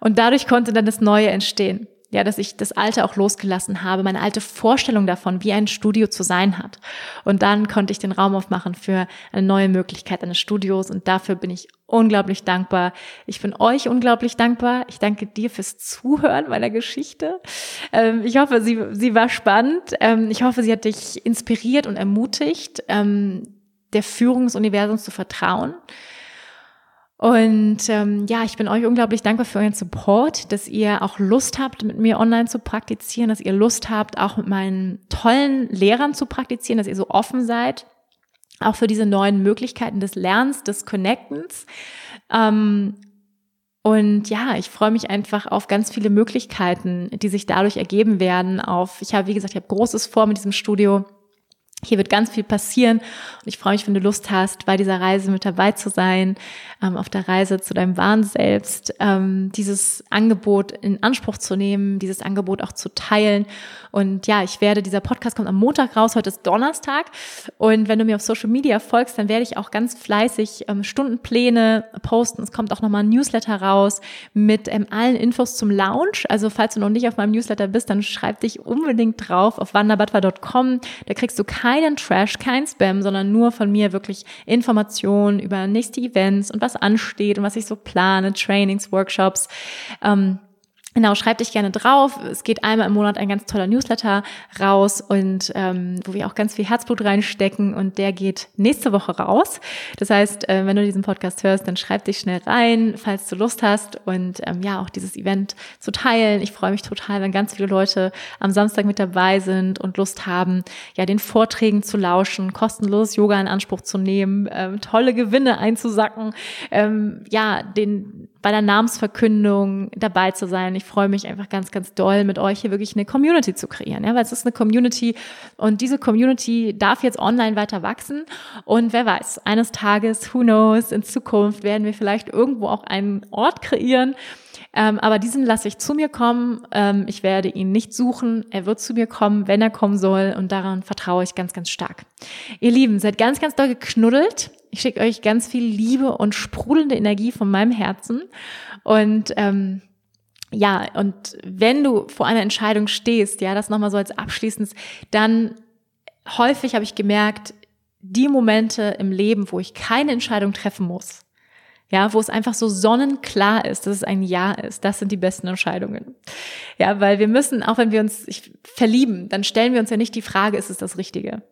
Und dadurch konnte dann das Neue entstehen ja, dass ich das Alte auch losgelassen habe, meine alte Vorstellung davon, wie ein Studio zu sein hat. Und dann konnte ich den Raum aufmachen für eine neue Möglichkeit eines Studios und dafür bin ich unglaublich dankbar. Ich bin euch unglaublich dankbar. Ich danke dir fürs Zuhören meiner Geschichte. Ähm, ich hoffe, sie, sie war spannend. Ähm, ich hoffe, sie hat dich inspiriert und ermutigt, ähm, der Führung des Universums zu vertrauen. Und ähm, ja, ich bin euch unglaublich dankbar für euren Support, dass ihr auch Lust habt, mit mir online zu praktizieren, dass ihr Lust habt, auch mit meinen tollen Lehrern zu praktizieren, dass ihr so offen seid, auch für diese neuen Möglichkeiten des Lernens, des Connectens. Ähm, und ja, ich freue mich einfach auf ganz viele Möglichkeiten, die sich dadurch ergeben werden. Auf, ich habe, wie gesagt, ich habe Großes vor mit diesem Studio. Hier wird ganz viel passieren und ich freue mich, wenn du Lust hast, bei dieser Reise mit dabei zu sein, ähm, auf der Reise zu deinem wahren Selbst, ähm, dieses Angebot in Anspruch zu nehmen, dieses Angebot auch zu teilen. Und ja, ich werde, dieser Podcast kommt am Montag raus, heute ist Donnerstag. Und wenn du mir auf Social Media folgst, dann werde ich auch ganz fleißig ähm, Stundenpläne posten. Es kommt auch nochmal ein Newsletter raus mit ähm, allen Infos zum Lounge. Also falls du noch nicht auf meinem Newsletter bist, dann schreib dich unbedingt drauf auf wanderbadwa.com. Da kriegst du keinen Trash, kein Spam, sondern nur von mir wirklich Informationen über nächste Events und was ansteht und was ich so plane, Trainings, Workshops. Ähm, Genau, schreib dich gerne drauf. Es geht einmal im Monat ein ganz toller Newsletter raus und ähm, wo wir auch ganz viel Herzblut reinstecken und der geht nächste Woche raus. Das heißt, äh, wenn du diesen Podcast hörst, dann schreib dich schnell rein, falls du Lust hast und ähm, ja auch dieses Event zu teilen. Ich freue mich total, wenn ganz viele Leute am Samstag mit dabei sind und Lust haben, ja den Vorträgen zu lauschen, kostenlos Yoga in Anspruch zu nehmen, ähm, tolle Gewinne einzusacken, ähm, ja den bei der Namensverkündung dabei zu sein. Ich freue mich einfach ganz, ganz doll, mit euch hier wirklich eine Community zu kreieren, ja, weil es ist eine Community und diese Community darf jetzt online weiter wachsen und wer weiß, eines Tages, who knows, in Zukunft werden wir vielleicht irgendwo auch einen Ort kreieren, ähm, aber diesen lasse ich zu mir kommen. Ähm, ich werde ihn nicht suchen. Er wird zu mir kommen, wenn er kommen soll. Und daran vertraue ich ganz, ganz stark. Ihr Lieben, seid ganz, ganz doll geknuddelt. Ich schicke euch ganz viel Liebe und sprudelnde Energie von meinem Herzen. Und ähm, ja, und wenn du vor einer Entscheidung stehst, ja, das nochmal so als abschließend, dann häufig habe ich gemerkt, die Momente im Leben, wo ich keine Entscheidung treffen muss, ja, wo es einfach so sonnenklar ist, dass es ein Ja ist, das sind die besten Entscheidungen. Ja, weil wir müssen, auch wenn wir uns verlieben, dann stellen wir uns ja nicht die Frage, ist es das Richtige?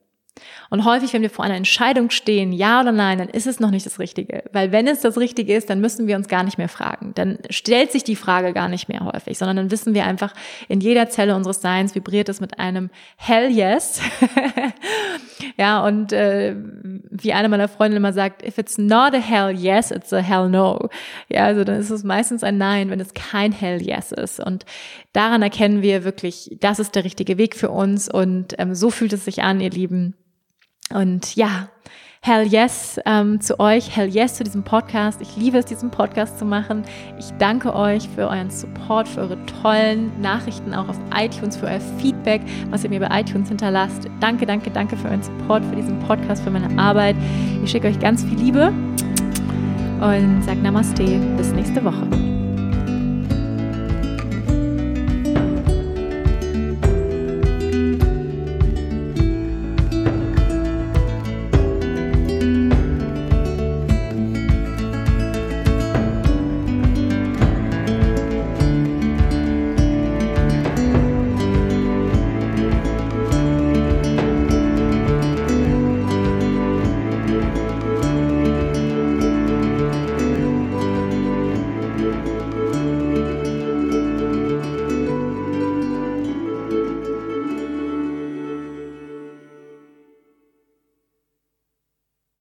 Und häufig, wenn wir vor einer Entscheidung stehen, ja oder nein, dann ist es noch nicht das Richtige. Weil wenn es das Richtige ist, dann müssen wir uns gar nicht mehr fragen. Dann stellt sich die Frage gar nicht mehr häufig, sondern dann wissen wir einfach, in jeder Zelle unseres Seins vibriert es mit einem Hell Yes. ja, und äh, wie eine meiner Freundinnen immer sagt, if it's not a Hell Yes, it's a Hell No. Ja, also dann ist es meistens ein Nein, wenn es kein Hell Yes ist. Und daran erkennen wir wirklich, das ist der richtige Weg für uns. Und ähm, so fühlt es sich an, ihr Lieben und ja, Hell yes ähm, zu euch, hell yes zu diesem Podcast. Ich liebe es, diesen Podcast zu machen. Ich danke euch für euren Support, für eure tollen Nachrichten auch auf iTunes, für euer Feedback, was ihr mir bei iTunes hinterlasst. Danke, danke, danke für euren Support, für diesen Podcast, für meine Arbeit. Ich schicke euch ganz viel Liebe und sage Namaste. Bis nächste Woche.